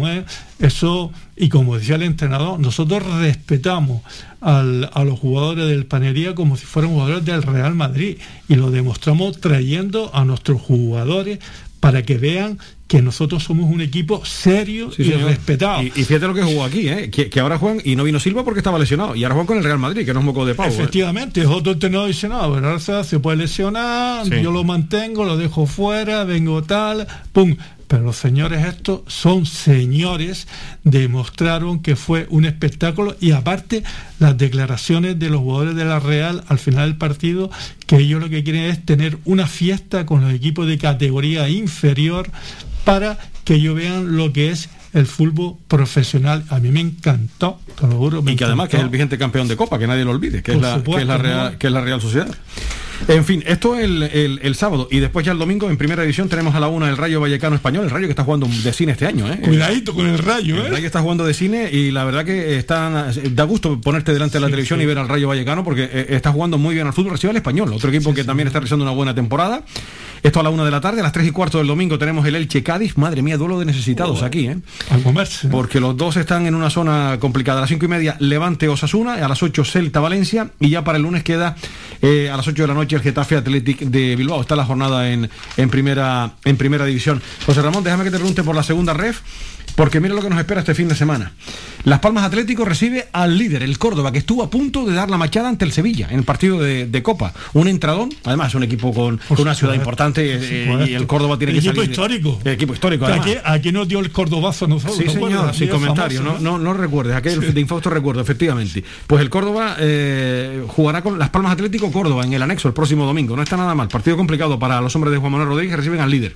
eso, y como decía el entrenador, nosotros respetamos al- a los jugadores del Panería como si fueran jugadores del Real Madrid y lo demostramos trayendo a nuestros jugadores para que vean que nosotros somos un equipo serio Sí, y señor. respetado. Y, y fíjate lo que jugó aquí, ¿eh? que, que ahora juegan y no vino Silva porque estaba lesionado y ahora juegan con el Real Madrid, que no es moco de pavo. ¿eh? Efectivamente, es otro entrenador no, pero ahora se puede lesionar, Sí. yo lo mantengo, lo dejo fuera, vengo tal, pum. Pero los señores estos son señores, demostraron que fue un espectáculo y aparte las declaraciones de los jugadores de la Real al final del partido, que ellos lo que quieren es tener una fiesta con los equipos de categoría inferior para que ellos vean lo que es el fútbol profesional. A mí me encantó, te lo juro. me y que además que es el vigente campeón de Copa, que nadie lo olvide, que, es la, que, es la. Real, que es la Real Sociedad. En fin, esto el, el, el sábado y después ya el domingo en primera división tenemos a la una el Rayo Vallecano Español, el Rayo que está jugando de cine este año. ¿eh? Cuidadito con el rayo, El ¿eh? Rayo está jugando de cine y la verdad que están, da gusto ponerte delante de la televisión y ver al Rayo Vallecano porque eh, está jugando muy bien al fútbol. Recibe al español, otro equipo que también está realizando una buena temporada. Esto a la una de la tarde, a las tres y cuarto del domingo tenemos el Elche Cádiz. Madre mía, duelo de necesitados aquí, ¿eh? A comerse. Porque los dos están en una zona complicada. A las cinco y media, Levante Osasuna, a las 8 Celta Valencia, y ya para el lunes queda eh, a las 8 de la noche el Getafe Athletic de Bilbao. Está la jornada en, en primera, en primera división. José Ramón, déjame que te pregunte por la segunda ref. Porque mira lo que nos espera este fin de semana. Las Palmas Atlético recibe al líder, el Córdoba, que estuvo a punto de dar la machada ante el Sevilla en el partido de, de Copa. Un entradón, además un equipo con, con una ciudad importante eh, y el Córdoba tiene que equipo salir. histórico. El equipo histórico, además. aquí, aquí nos dio el cordobazo nosotros. Sí, ¿no? señor, Bueno, sin comentario, famoso, no, no, no recuerdes, aquel de infausto recuerdo, efectivamente. Pues el Córdoba eh, jugará con Las Palmas Atlético Córdoba en el anexo el próximo domingo, no está nada mal. Partido complicado para los hombres de Juan Manuel Rodríguez que reciben al líder.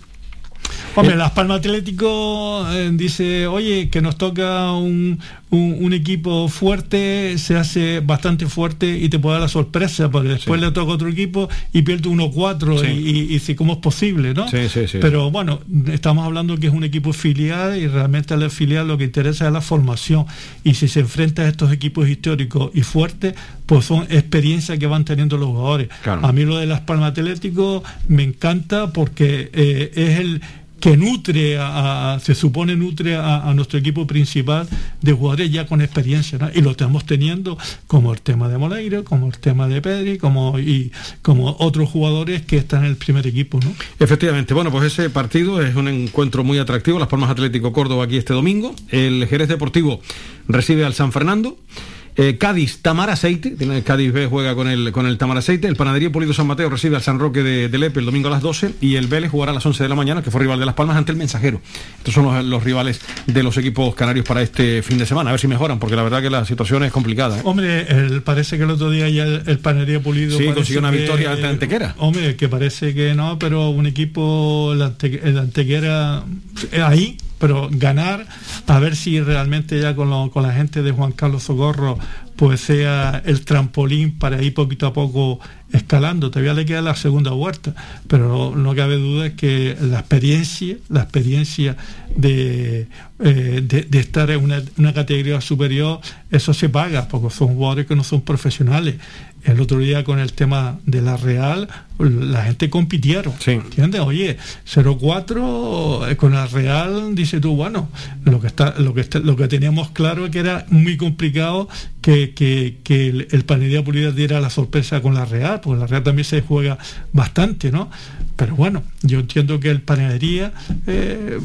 Hombre, Las Palmas Atlético eh, dice, oye, que nos toca un, un- un equipo fuerte, se hace bastante fuerte y te puede dar la sorpresa, porque después le toca otro equipo y pierde 1-4 Sí. y, y, ¿cómo es posible? ¿no? Sí, sí, sí. Pero bueno, estamos hablando que es un equipo filial y realmente a la filial lo que interesa es la formación. Y si se enfrenta a estos equipos históricos y fuertes, pues son experiencias que van teniendo los jugadores. Claro. A mí lo de Las Palmas Atlético me encanta porque eh, es el que nutre, a, se supone nutre a, nuestro equipo principal de jugadores ya con experiencia, y lo estamos teniendo como el tema de Moleiro, como el tema de Pedri, como y como otros jugadores que están en el primer equipo, ¿no? Efectivamente, bueno, pues ese partido es un encuentro muy atractivo. Las Palmas Atlético Córdoba aquí este domingo. El Jerez Deportivo recibe al San Fernando. Eh, Cádiz, Tamaraceite, tiene el Cádiz B juega con el, con el Tamaraceite, el Panadería Pulido San Mateo recibe al San Roque de, de Lepe el domingo a las 12 y el Vélez jugará a las 11 de la mañana, que fue rival de Las Palmas, ante el Mensajero. Estos son los, los rivales de los equipos canarios para este fin de semana, a ver si mejoran, porque la verdad que la situación es complicada. ¿eh? Hombre, el- parece que el otro día ya el, el Panería Pulido. Sí, consiguió una victoria ante Antequera. Hombre, que parece que no, pero un equipo, el, Ante- el Antequera, ahí, pero ganar, a ver si realmente ya con, la gente de Juan Carlos Socorro, pues sea el trampolín para ir poquito a poco escalando. Todavía le queda la segunda vuelta, pero no, cabe duda es que la experiencia, la experiencia de, eh, de, de estar en una, una categoría superior, eso se paga, porque son jugadores que no son profesionales. El otro día con el tema de la Real, la gente compitieron. ¿Entiendes? Oye, 0-4 eh, con la Real, dice tú, bueno, lo que está, lo que está- lo que teníamos claro es que era muy complicado que, que, que el, el Panería Pulida diera la sorpresa con la Real, porque la Real también se juega bastante, ¿no? Pero bueno, yo entiendo que el Panadería eh,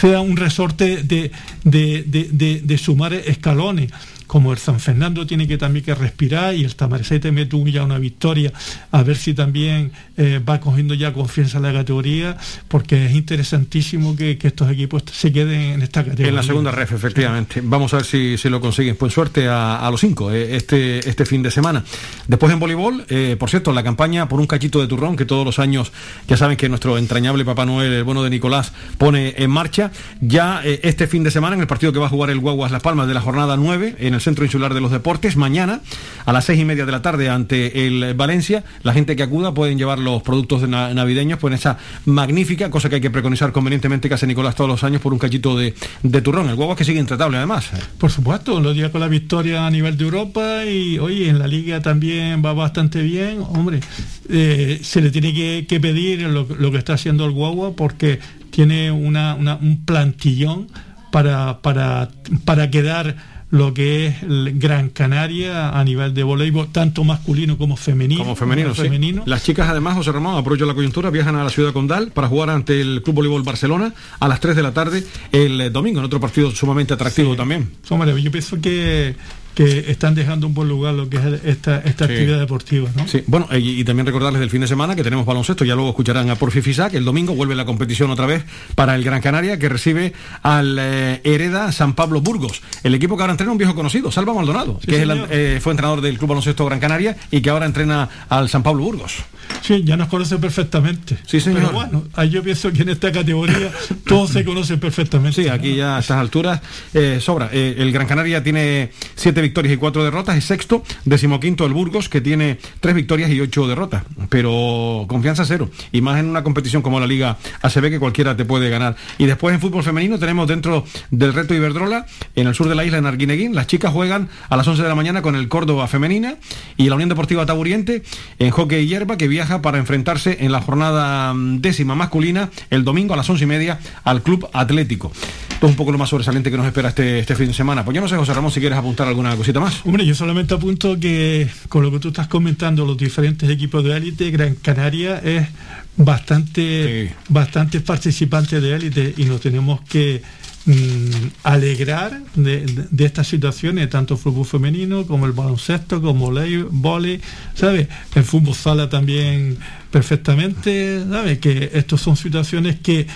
sea un resorte de- de- de sumar escalones. Como el San Fernando tiene que también que respirar y el Tamaracete mete ya una victoria, a ver si también eh, va cogiendo ya confianza en la categoría, porque es interesantísimo que, estos equipos se queden en esta categoría. En la segunda ref, efectivamente. Vamos a ver si, si lo consiguen. Pues suerte a, los cinco eh, este, este fin de semana. Después en voleibol, eh, por cierto, la campaña por un cachito de turrón que todos los años, ya saben que nuestro entrañable Papá Noel, el bueno de Nicolás, pone en marcha. Ya este fin de semana, en el partido que va a jugar el Guaguas Las Palmas de la jornada 9, en Centro Insular de los Deportes, mañana a las seis y media de la tarde ante el Valencia, la gente que acuda pueden llevar los productos de na- navideños, pues esa magnífica, cosa que hay que preconizar convenientemente que hace Nicolás todos los años por un cachito de, de turrón. El Guaguas que sigue intratable además. Por supuesto, los días con la victoria a nivel de Europa y oye, en la liga también va bastante bien. Hombre, eh, se le tiene que, pedir lo, lo que está haciendo el Guagua porque tiene una- un plantillón para, para, para quedar lo que es el Gran Canaria a nivel de voleibol, tanto masculino como femenino. Como femenino, sí. femenino. Las chicas, además, José Ramón, aprovecho la coyuntura, viajan a la ciudad condal para jugar ante el Club Voleibol Barcelona a las 3 de la tarde el eh, domingo, en otro partido sumamente atractivo también. Hombre, yo pienso que, que están dejando un buen lugar lo que es esta, esta Sí. actividad deportiva. ¿no? Sí, bueno, y, y también recordarles del fin de semana que tenemos baloncesto, ya luego escucharán a Porfi Fisac, el domingo vuelve la competición otra vez para el Gran Canaria que recibe al eh, Hereda San Pablo Burgos, el equipo que ahora entrena un viejo conocido, Salva Maldonado, Sí, que es el, eh, fue entrenador del Club Baloncesto Gran Canaria y que ahora entrena al San Pablo Burgos. Sí, ya nos conoce perfectamente. Sí, señor. Pero bueno, ahí yo pienso que en esta categoría todos se conocen perfectamente. Sí, aquí ya a estas alturas eh, sobra. Eh, el Gran Canaria tiene siete victorias y cuatro derrotas, es sexto, decimoquinto el Burgos, que tiene tres victorias y ocho derrotas, pero confianza cero. Y más en una competición como la Liga ACB que cualquiera te puede ganar. Y después en fútbol femenino tenemos dentro del reto Iberdrola, en el sur de la isla, en Arguineguín, las chicas juegan a las 11 de la mañana con el Córdoba femenina y la Unión Deportiva Taburiente en hockey y hierba que viaja para enfrentarse en la jornada mm, décima masculina el domingo a las once y media al Club Atlético. Esto es un poco lo más sobresaliente que nos espera este, este fin de semana. Pues yo no sé, José Ramón, si quieres apuntar alguna cosita más. Hombre, yo solamente apunto que con lo que tú estás comentando, los diferentes equipos de élite, Gran Canaria es bastante, bastantes participantes de élite y nos tenemos que mm, alegrar de, estas situaciones, tanto el fútbol femenino como el baloncesto, como el vóley, ¿sabes? El fútbol sala también perfectamente, ¿sabes? Que estas son situaciones que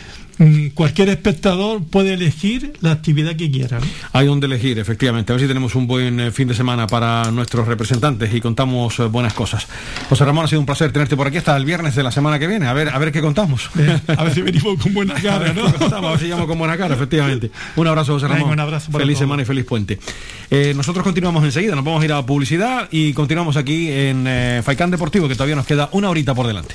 cualquier espectador puede elegir la actividad que quiera. ¿no? Hay donde elegir, efectivamente. A ver si tenemos un buen eh, fin de semana para nuestros representantes y contamos eh, buenas cosas. José Ramón, ha sido un placer tenerte por aquí hasta el viernes de la semana que viene. A ver, a ver qué contamos. A ver si venimos con buena cara, ¿no? A ver si llamo con buena cara, efectivamente. Un abrazo, José Venga, Ramón. un abrazo para Feliz todos. semana y feliz puente. Eh, nosotros continuamos enseguida, nos vamos a ir a publicidad y continuamos aquí en eh, Faicán Deportivo, que todavía nos queda una horita por delante.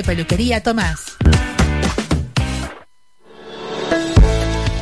Peluquería Tomás.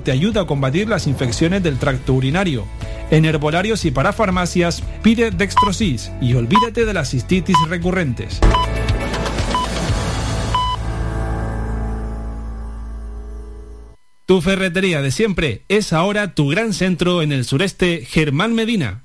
te ayuda a combatir las infecciones del tracto urinario. En herbolarios y para farmacias pide Dextrosis y olvídate de las cistitis recurrentes. Tu ferretería de siempre es ahora tu gran centro en el sureste Germán Medina.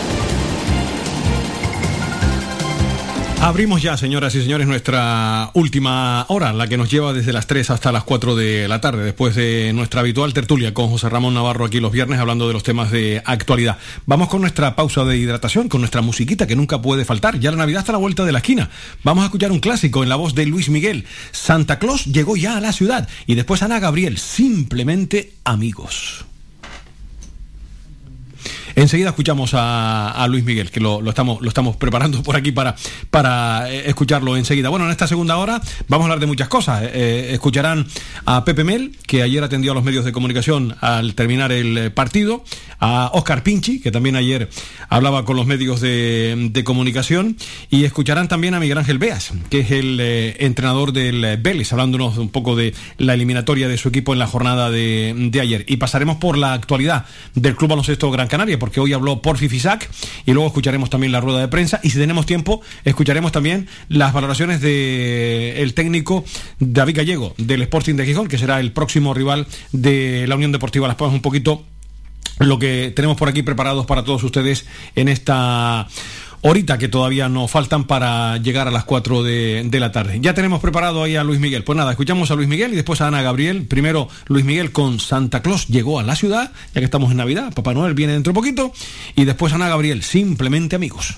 Abrimos ya, señoras y señores, nuestra última hora, la que nos lleva desde las 3 hasta las 4 de la tarde, después de nuestra habitual tertulia con José Ramón Navarro aquí los viernes hablando de los temas de actualidad. Vamos con nuestra pausa de hidratación, con nuestra musiquita que nunca puede faltar. Ya la Navidad está a la vuelta de la esquina. Vamos a escuchar un clásico en la voz de Luis Miguel. Santa Claus llegó ya a la ciudad y después Ana Gabriel, simplemente amigos. Enseguida escuchamos a, Luis Miguel, que lo, estamos, lo estamos preparando por aquí para, para eh, escucharlo enseguida. Bueno, en esta segunda hora vamos a hablar de muchas cosas. Eh, escucharán a Pepe Mel, que ayer atendió a los medios de comunicación al terminar el eh, partido, a Oscar Pinchi, que también ayer hablaba con los medios de, comunicación, y escucharán también a Miguel Ángel Beas, que es el eh, entrenador del eh, Vélez, hablándonos un poco de la eliminatoria de su equipo en la jornada de, de ayer. Y pasaremos por la actualidad del Club Baloncesto Gran Canaria, porque hoy habló Porfi Fisac y luego escucharemos también la rueda de prensa y si tenemos tiempo escucharemos también las valoraciones de el técnico David Gallego del Sporting de Gijón, que será el próximo rival de la Unión Deportiva Las Palmas. Un poquito lo que tenemos por aquí preparados para todos ustedes en esta horita que todavía nos faltan para llegar a las 4 de, de, la tarde. Ya tenemos preparado ahí a Luis Miguel. Pues nada, escuchamos a Luis Miguel y después a Ana Gabriel. Primero Luis Miguel con Santa Claus llegó a la ciudad, ya que estamos en Navidad. Papá Noel viene dentro de poquito. Y después Ana Gabriel, simplemente amigos.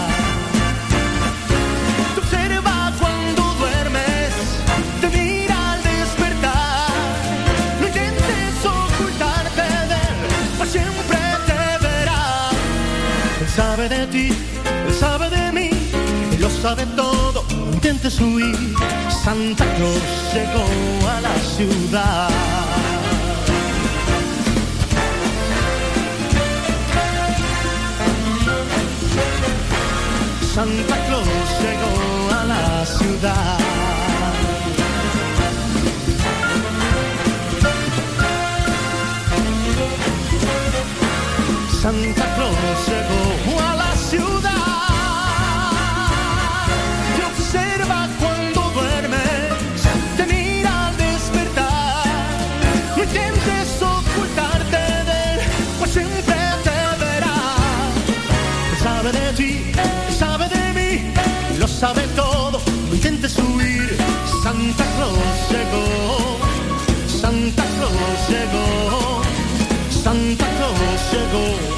sabe de ti, él sabe de mí, él lo sabe todo, no intentes huir. Santa Claus llegó a la ciudad. Santa Claus llegó a la ciudad. Santa Claus llegó Santa Claus llegó, Santa Claus llegó, Santa Claus llegó.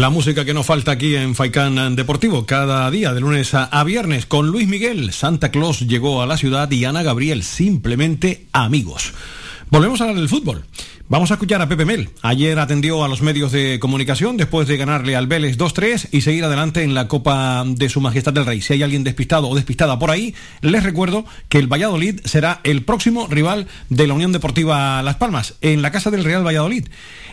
La música que nos falta aquí en Faikán Deportivo, cada día de lunes a viernes, con Luis Miguel, Santa Claus llegó a la ciudad y Ana Gabriel, simplemente amigos. Volvemos a hablar del fútbol. Vamos a escuchar a Pepe Mel. Ayer atendió a los medios de comunicación después de ganarle al Vélez 2-3 y seguir adelante en la Copa de Su Majestad del Rey. Si hay alguien despistado o despistada por ahí, les recuerdo que el Valladolid será el próximo rival de la Unión Deportiva Las Palmas en la casa del Real Valladolid.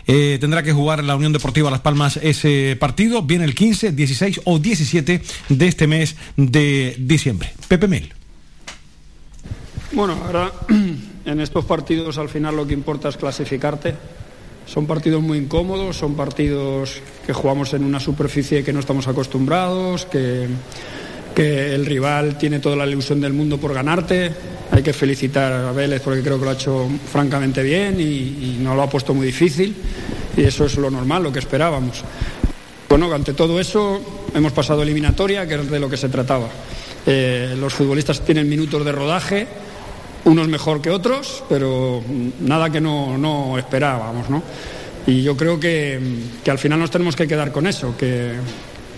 Eh, tendrá que jugar la Unión Deportiva Las Palmas ese partido. Viene el 15, 16 o 17 de este mes de diciembre. Pepe Mel. Bueno, ahora en estos partidos al final lo que importa es clasificarte. Son partidos muy incómodos, son partidos que jugamos en una superficie que no estamos acostumbrados, que, que el rival tiene toda la ilusión del mundo por ganarte. Hay que felicitar a Vélez porque creo que lo ha hecho francamente bien y, no lo ha puesto muy difícil. Y eso es lo normal, lo que esperábamos. Bueno, ante todo eso hemos pasado eliminatoria, que es de lo que se trataba. Eh, los futbolistas tienen minutos de rodaje, unos mejor que otros, pero nada que no, no esperábamos, ¿no? Y yo creo que, que al final nos tenemos que quedar con eso, que,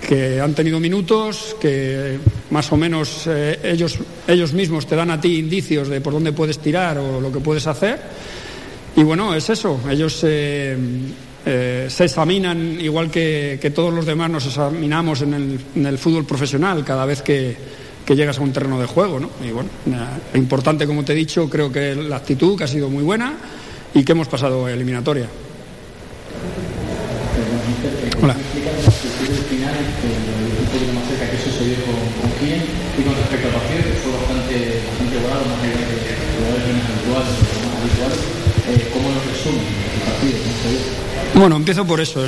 que han tenido minutos, que más o menos eh, ellos, ellos mismos te dan a ti indicios de por dónde puedes tirar o lo que puedes hacer. Y bueno, es eso, ellos eh, eh, se examinan igual que, que todos los demás nos examinamos en el, en el fútbol profesional cada vez que, que llegas a un terreno de juego. ¿no? Y bueno, nada, importante, como te he dicho, creo que la actitud que ha sido muy buena y que hemos pasado eliminatoria. Hola. Eh, ¿Cómo lo resumen el partido? Bueno, empiezo por eso.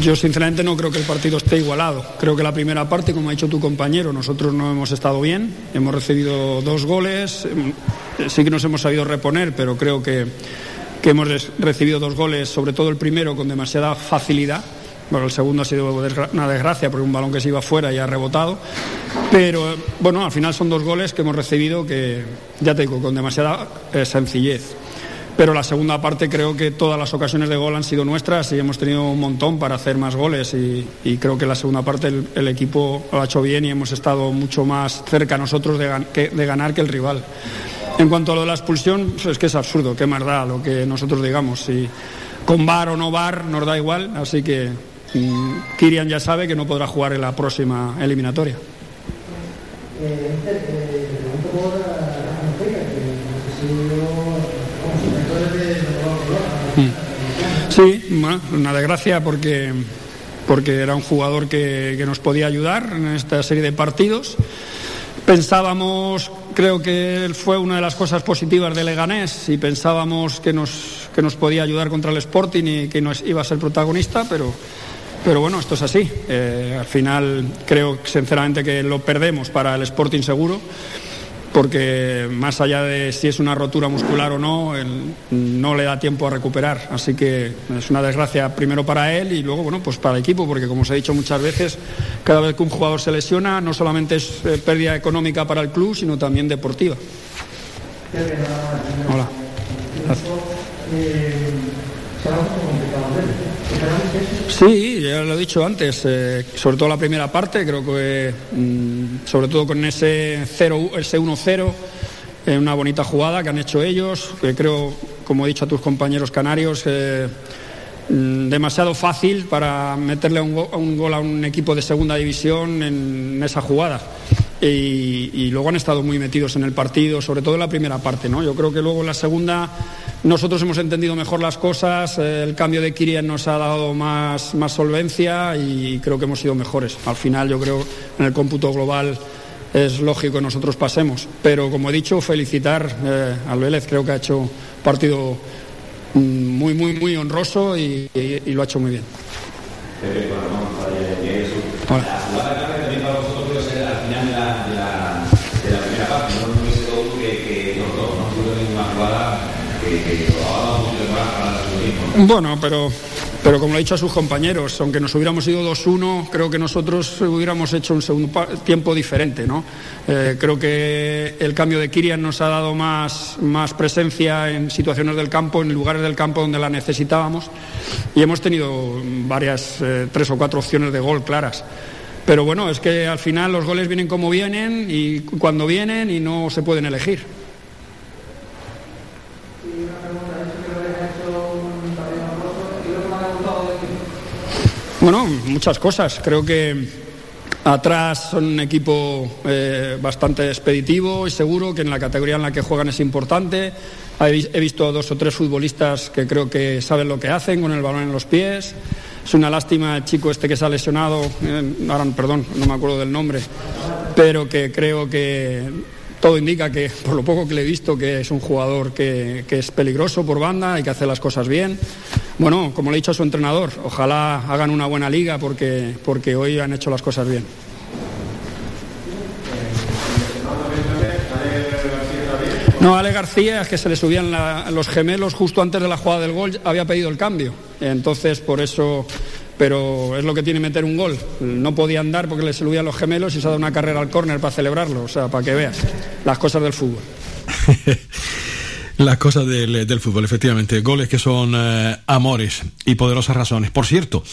Yo sinceramente no creo que el partido esté igualado. Creo que la primera parte, como ha dicho tu compañero, nosotros no hemos estado bien. Hemos recibido dos goles. Eh, Sí que nos hemos sabido reponer, pero creo que, que hemos recibido dos goles, sobre todo el primero, con demasiada facilidad. Bueno, el segundo ha sido una desgracia porque un balón que se iba fuera y ha rebotado. Pero eh, bueno, al final son dos goles que hemos recibido que, ya te digo, con demasiada eh, sencillez. Pero la segunda parte creo que todas las ocasiones de gol han sido nuestras y hemos tenido un montón para hacer más goles y, creo que la segunda parte el, equipo lo ha hecho bien y hemos estado mucho más cerca nosotros de, ganar que el rival. En cuanto a lo de la expulsión, pues es que es absurdo, qué más da lo que nosotros digamos. Si con bar o no bar nos da igual, así que mm, Kirian ya sabe que no podrá jugar en la próxima eliminatoria. Sí, una desgracia porque, porque era un jugador que, que nos podía ayudar en esta serie de partidos. Pensábamos, creo que fue una de las cosas positivas de Leganés y pensábamos que nos, que nos podía ayudar contra el Sporting y que nos iba a ser protagonista, pero, pero bueno, esto es así. Eh, al final creo sinceramente que lo perdemos para el Sporting seguro porque más allá de si es una rotura muscular o no, él no le da tiempo a recuperar. Así que es una desgracia primero para él y luego, bueno, pues para el equipo, porque como os he dicho muchas veces, cada vez que un jugador se lesiona, no solamente es eh, pérdida económica para el club, sino también deportiva. Hola. Sí, ya lo he dicho antes, eh, sobre todo la primera parte, creo que mm, sobre todo con ese 0, ese 1-0, eh, una bonita jugada que han hecho ellos, que creo, como he dicho a tus compañeros canarios, eh, mm, demasiado fácil para meterle un, go- un gol a un equipo de segunda división en esa jugada. Y, y luego han estado muy metidos en el partido, sobre todo en la primera parte. ¿no? Yo creo que luego en la segunda nosotros hemos entendido mejor las cosas, eh, el cambio de Kirian nos ha dado más, más solvencia y creo que hemos sido mejores. Al final yo creo en el cómputo global es lógico que nosotros pasemos. Pero como he dicho, felicitar eh, al Vélez, creo que ha hecho un partido mm, muy, muy, muy honroso y, y- y lo ha hecho muy bien. Hola. Bueno, pero, pero como le he dicho a sus compañeros, aunque nos hubiéramos ido 2-1, creo que nosotros hubiéramos hecho un segundo tiempo diferente. ¿no? Eh, creo que el cambio de Kirian nos ha dado más, más presencia en situaciones del campo, en lugares del campo donde la necesitábamos y hemos tenido varias, eh, tres o cuatro opciones de gol claras. Pero bueno, es que al final los goles vienen como vienen y cuando vienen y no se pueden elegir. Bueno, muchas cosas. Creo que atrás son un equipo eh, bastante expeditivo y seguro que en la categoría en la que juegan es importante. He vis- he visto dos o tres futbolistas que creo que saben lo que hacen con el balón en los pies. Es una lástima el chico este que se ha lesionado, eh, ahora perdón, no me acuerdo del nombre, pero que creo que todo indica que, por lo poco que le he visto, que es un jugador que, es peligroso por banda y que hace las cosas bien. Bueno, como le he dicho a su entrenador, ojalá hagan una buena liga porque, porque hoy han hecho las cosas bien. No, Ale García es que se le subían los gemelos justo antes de la jugada del gol, había pedido el cambio. Entonces, por eso, pero es lo que tiene meter un gol. No podía andar porque le subían los gemelos y se ha dado una carrera al córner para celebrarlo. O sea, para que veas las cosas del fútbol. Las cosas del, del fútbol, efectivamente. Goles que son eh, amores y poderosas razones. Por cierto,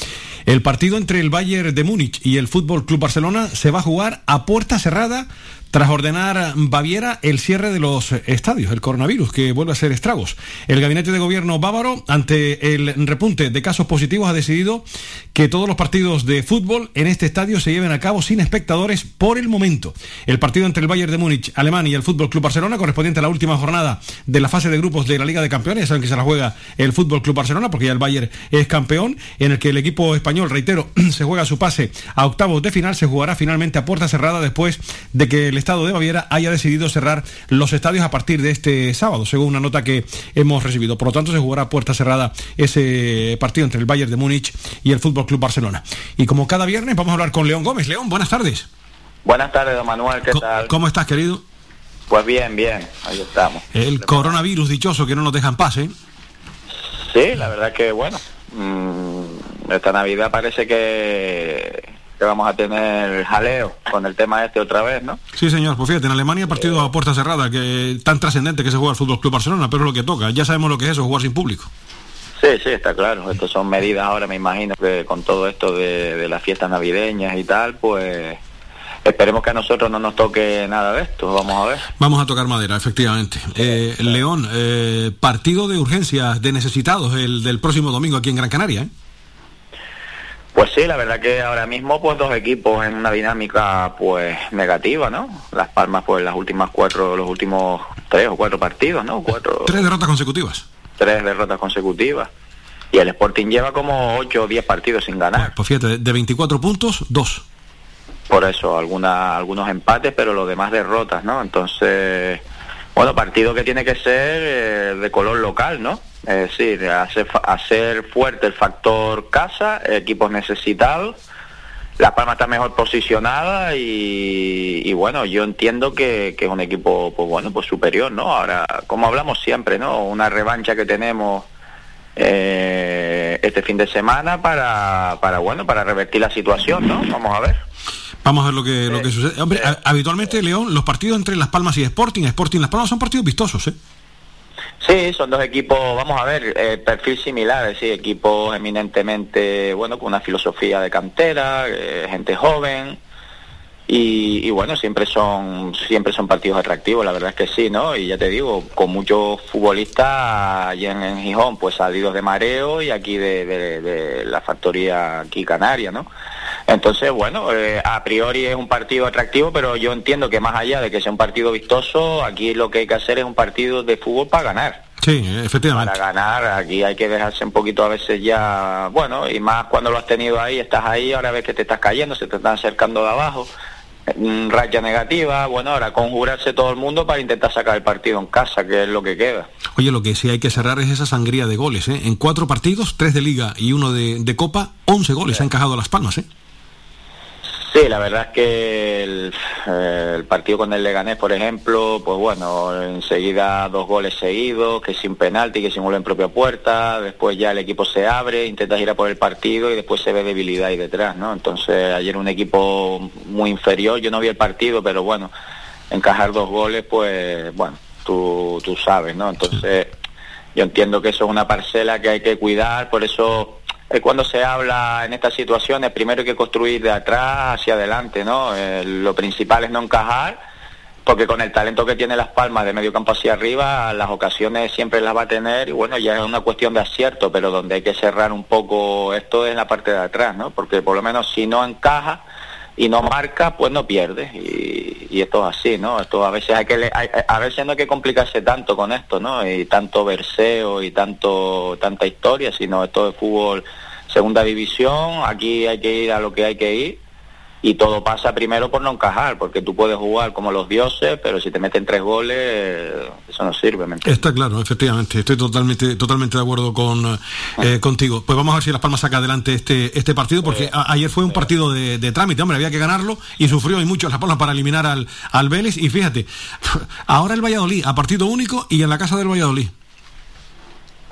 el partido entre el Bayern de Múnich y el Fútbol Club Barcelona se va a jugar a puerta cerrada tras ordenar Baviera el cierre de los estadios, el coronavirus que vuelve a ser estragos. El gabinete de gobierno bávaro, ante el repunte de casos positivos, ha decidido que todos los partidos de fútbol en este estadio se lleven a cabo sin espectadores por el momento. El partido entre el Bayern de Múnich, Alemania y el Fútbol Club Barcelona, correspondiente a la última jornada de la fase de grupos de la Liga de Campeones, saben que se la juega el Fútbol Club Barcelona, porque ya el Bayern es campeón, en el que el equipo español, reitero, se juega su pase a octavos de final, se jugará finalmente a puerta cerrada después de que el Estado de Baviera haya decidido cerrar los estadios a partir de este sábado, según una nota que hemos recibido. Por lo tanto, se jugará a puerta cerrada ese partido entre el Bayern de Múnich y el Fútbol Club Barcelona. Y como cada viernes, vamos a hablar con León Gómez. León, buenas tardes. Buenas tardes, don Manuel, ¿qué tal? ¿Cómo estás, querido? Pues bien, bien, ahí estamos. El coronavirus dichoso que no nos dejan pase. Sí, la verdad que bueno, mm, esta Navidad parece que, que vamos a tener jaleo con el tema este otra vez, ¿no? Sí, señor. Pues fíjate, en Alemania partido a puerta cerrada, que tan trascendente que se juega el Fútbol Club Barcelona, pero es lo que toca. Ya sabemos lo que es eso, jugar sin público. Sí, sí, está claro. Estas son medidas ahora, me imagino, que con todo esto de, de las fiestas navideñas y tal, pues esperemos que a nosotros no nos toque nada de esto. Vamos a ver. Vamos a tocar madera, efectivamente. Eh, León, eh, partido de urgencias de necesitados el del próximo domingo aquí en Gran Canaria. ¿eh? Pues sí, la verdad que ahora mismo pues dos equipos en una dinámica pues negativa, ¿no? Las Palmas pues las últimas cuatro, los últimos tres o cuatro partidos, ¿no? Cuatro, Tres derrotas consecutivas. tres derrotas consecutivas. Y el Sporting lleva como ocho o diez partidos sin ganar. Pues fíjate, de- de 24 puntos, dos. Por eso, alguna, algunos empates, pero los demás derrotas, ¿no? Entonces, bueno, partido que tiene que ser eh, de color local, ¿no? Es decir, hacer, hacer fuerte el factor casa, equipos necesitados. La Palma está mejor posicionada y, y bueno, yo entiendo que, que es un equipo, pues bueno, pues superior, ¿no? Ahora, como hablamos siempre, ¿no? Una revancha que tenemos eh, este fin de semana para, para, bueno, para revertir la situación, ¿no? Vamos a ver. Vamos a ver lo que, lo que sucede. Hombre, a- habitualmente, León, los partidos entre Las Palmas y Sporting, Sporting Las Palmas son partidos vistosos, ¿eh? Sí, son dos equipos, vamos a ver, eh, perfil similar, es decir, equipos eminentemente, bueno, con una filosofía de cantera, eh, gente joven, y, y bueno, siempre son, siempre son partidos atractivos, la verdad es que sí, ¿no? Y ya te digo, con muchos futbolistas allí en, Gijón, pues salidos de mareo y aquí de la factoría aquí canaria, ¿no? Entonces, bueno, eh, a priori es un partido atractivo, pero yo entiendo que más allá de que sea un partido vistoso, aquí lo que hay que hacer es un partido de fútbol para ganar. Sí, efectivamente. Para ganar, aquí hay que dejarse un poquito a veces ya, bueno, y más cuando lo has tenido ahí, estás ahí, ahora ves que te estás cayendo, se te están acercando de abajo, mm, racha negativa, bueno, ahora conjurarse todo el mundo para intentar sacar el partido en casa, que es lo que queda. Oye, lo que sí hay que cerrar es esa sangría de goles, ¿eh? En cuatro partidos, tres de Liga y uno de, de Copa, 11 goles ha encajado Las Palmas, ¿eh? Sí, la verdad es que el, eh, el partido con el Leganés, por ejemplo, pues bueno, enseguida dos goles seguidos, que sin penalti, que sin gol en propia puerta, después ya el equipo se abre, intenta girar por el partido y después se ve debilidad ahí detrás, ¿no? Entonces ayer un equipo muy inferior, yo no vi el partido, pero bueno, encajar dos goles, pues bueno, tú, tú sabes, ¿no? Entonces yo entiendo que eso es una parcela que hay que cuidar, por eso eh, cuando se habla en estas situaciones, primero hay que construir de atrás hacia adelante, ¿no? Eh, lo principal es no encajar porque con el talento que tiene Las Palmas de medio campo hacia arriba, las ocasiones siempre las va a tener y bueno, ya es una cuestión de acierto, pero donde hay que cerrar un poco esto es la parte de atrás, ¿no? Porque por lo menos si no encaja y no marca, pues no pierde y, esto es así, ¿no? Esto a veces hay que le- hay- a veces no hay que complicarse tanto con esto, ¿no? Y tanto verseo y tanto tanta historia, sino esto es fútbol segunda división, aquí hay que ir a lo que hay que ir y todo pasa primero por no encajar, porque tú puedes jugar como los dioses, pero si te meten tres goles, eh, eso no sirve, ¿me? Está claro, efectivamente, estoy totalmente, totalmente de acuerdo con eh, contigo. Pues vamos a ver si Las Palmas saca adelante este, este partido, porque a- ayer fue un partido de, de trámite, hombre, había que ganarlo y sufrió y mucho Las Palmas para eliminar al, al Vélez. Y fíjate, ahora el Valladolid a partido único y en la casa del Valladolid.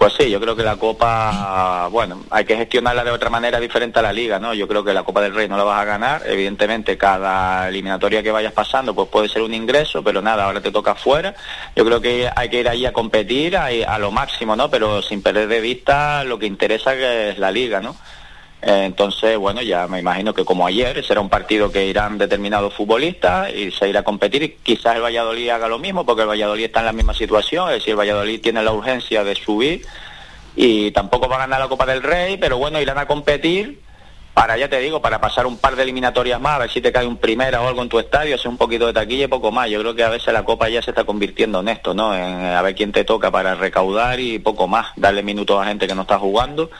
Pues sí, yo creo que la Copa, bueno, hay que gestionarla de otra manera diferente a la Liga, ¿no? Yo creo que la Copa del Rey no la vas a ganar, evidentemente cada eliminatoria que vayas pasando pues puede ser un ingreso, pero nada, ahora te toca afuera. Yo creo que hay que ir allí a competir a, a lo máximo, ¿no? Pero sin perder de vista lo que interesa que es la Liga, ¿no? Entonces, bueno, ya me imagino que como ayer será un partido que irán determinados futbolistas y se irá a competir y quizás el Valladolid haga lo mismo porque el Valladolid está en la misma situación, es decir, el Valladolid tiene la urgencia de subir y tampoco va a ganar la Copa del Rey, pero bueno, irán a competir para, ya te digo, para pasar un par de eliminatorias más, a ver si te cae un primera o algo en tu estadio, hacer un poquito de taquilla y poco más. Yo creo que a veces la Copa ya se está convirtiendo en esto, ¿no? En a ver quién te toca para recaudar y poco más, darle minutos a gente que no está jugando.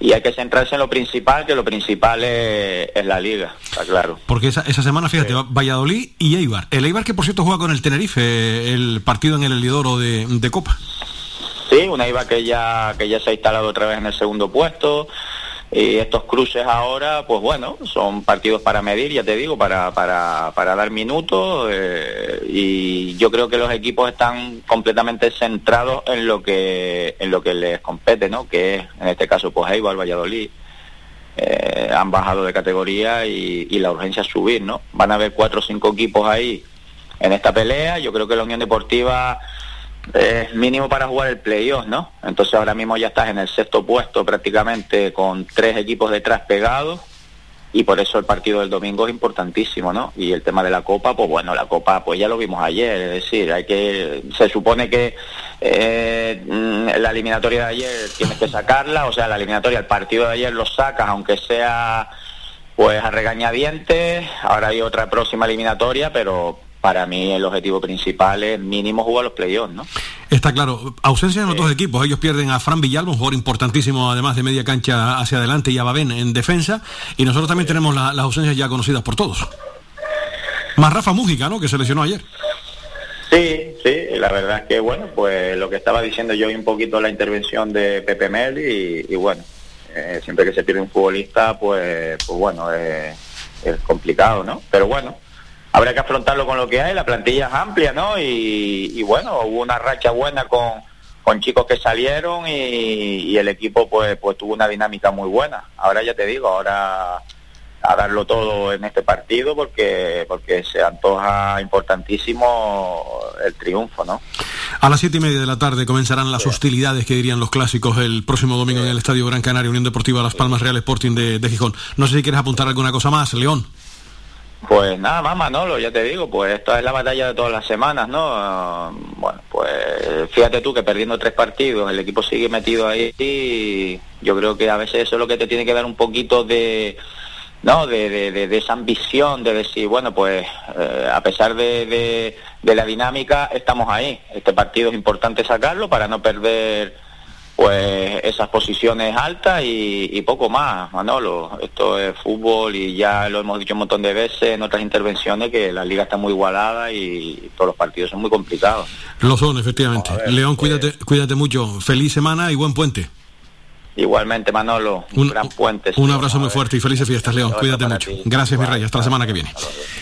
Y hay que centrarse en lo principal, que lo principal es, es la liga, está claro. Porque esa, esa semana, fíjate, va- Valladolid y Eibar. El Eibar que por cierto juega con el Tenerife, el partido en el Elidoro de, de Copa. Sí, una IVA que ya, que ya se ha instalado otra vez en el segundo puesto. Y estos cruces ahora, pues bueno, son partidos para medir, ya te digo, para, para, para dar minutos. eh, y yo creo que los equipos están completamente centrados en lo que, en lo que les compete, ¿no? Que es, en este caso, pues Eibar, Valladolid. Eh, han bajado de categoría y, y la urgencia es subir, ¿no? Van a haber cuatro o cinco equipos ahí en esta pelea. Yo creo que la Unión Deportiva es mínimo para jugar el playoff, ¿no? Entonces ahora mismo ya estás en el sexto puesto prácticamente con tres equipos detrás pegados y por eso el partido del domingo es importantísimo, ¿no? Y el tema de la Copa, pues bueno, la Copa pues ya lo vimos ayer, es decir, hay que, se supone que eh, la eliminatoria de ayer tienes que sacarla, o sea, la eliminatoria, el partido de ayer lo sacas, aunque sea pues a regañadientes, ahora hay otra próxima eliminatoria, pero para mí el objetivo principal es mínimo jugar los playoffs, ¿no? Está claro, ausencia en los dos equipos. Ellos pierden a Fran Villalba, un jugador importantísimo, además de media cancha hacia adelante, y a Babén en defensa. Y nosotros también tenemos la- las ausencias ya conocidas por todos. Más Rafa Mújica, ¿no? Que se lesionó ayer. Sí, sí, la verdad es que bueno, pues lo que estaba diciendo yo y un poquito la intervención de Pepe Mel y, y bueno, eh, siempre que se pierde un futbolista, pues, pues bueno, eh, es complicado, ¿no? Pero bueno, habrá que afrontarlo con lo que hay, la plantilla es amplia, ¿no? Y, y bueno, hubo una racha buena con, con chicos que salieron y, y el equipo pues, pues tuvo una dinámica muy buena. Ahora ya te digo, ahora a darlo todo en este partido porque porque se antoja importantísimo el triunfo, ¿no? A las siete y media de la tarde comenzarán las hostilidades que dirían los clásicos el próximo domingo en el Estadio Gran Canaria, Unión Deportiva Las Palmas Real Sporting de, de Gijón. No sé si quieres apuntar alguna cosa más, León. Pues nada más, Manolo, ya te digo, pues esta es la batalla de todas las semanas, ¿no? Bueno, pues fíjate tú que perdiendo tres partidos, el equipo sigue metido ahí y yo creo que a veces eso es lo que te tiene que dar un poquito de, ¿no? De, de- de- de esa ambición, de decir, bueno, pues eh, a pesar de- de la dinámica, estamos ahí. Este partido es importante sacarlo para no perder pues esas posiciones altas y, y poco más, Manolo. Esto es fútbol y ya lo hemos dicho un montón de veces en otras intervenciones que la liga está muy igualada y todos los partidos son muy complicados. Lo son, efectivamente. León, cuídate, cuídate mucho. Feliz semana y buen puente. Igualmente, Manolo, un, gran puente. Un abrazo muy fuerte y felices fiestas, León. Cuídate mucho. Gracias, mi rey. Hasta la semana que viene.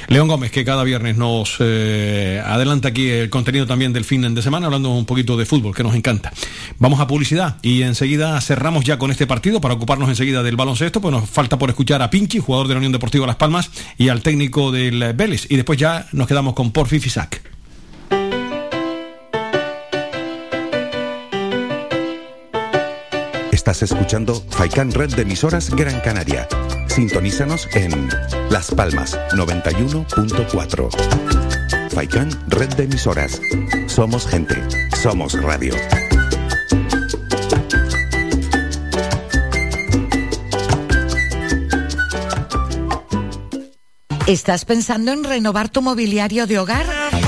León Gómez, que cada viernes nos eh, adelanta aquí el contenido también del fin de semana, hablando un poquito de fútbol, que nos encanta. Vamos a publicidad y enseguida cerramos ya con este partido para ocuparnos enseguida del baloncesto, pues nos falta por escuchar a Pinchi, jugador de la Unión Deportiva Las Palmas, y al técnico del Vélez. Y después ya nos quedamos con Porfi Fisac. Estás escuchando Faikan Red de emisoras Gran Canaria. Sintonízanos en Las Palmas 91.4. Faikán, red de emisoras. Somos gente. Somos radio. ¿Estás pensando en renovar tu mobiliario de hogar?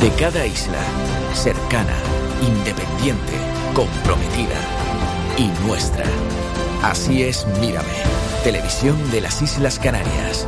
De cada isla, cercana, independiente, comprometida y nuestra. Así es Mírame, televisión de las Islas Canarias.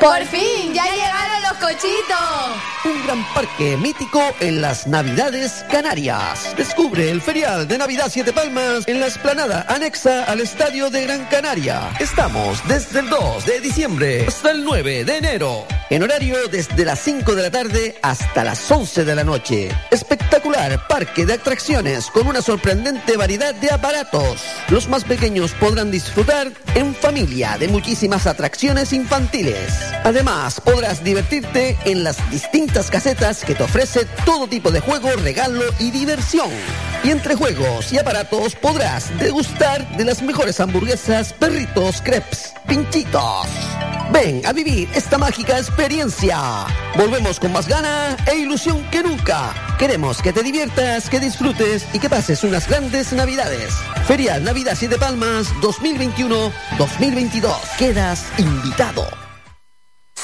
¡Por fin! ¡Ya llegaron los cochitos! Un gran parque mítico en las Navidades Canarias. Descubre el ferial de Navidad Siete Palmas en la esplanada anexa al Estadio de Gran Canaria. Estamos desde el 2 de diciembre hasta el 9 de enero. En horario desde las 5 de la tarde hasta las 11 de la noche. Espectacular parque de atracciones con una sorprendente variedad de aparatos. Los más pequeños podrán disfrutar en familia de muchísimas atracciones infantiles. Además, podrás divertirte en las distintas casetas que te ofrece todo tipo de juego, regalo y diversión. Y entre juegos y aparatos podrás degustar de las mejores hamburguesas, perritos, crepes, pinchitos. Ven a vivir esta mágica experiencia. Volvemos con más gana e ilusión que nunca. Queremos que te diviertas, que disfrutes y que pases unas grandes navidades. Ferial Navidad Siete Palmas 2021-2022. Quedas invitado.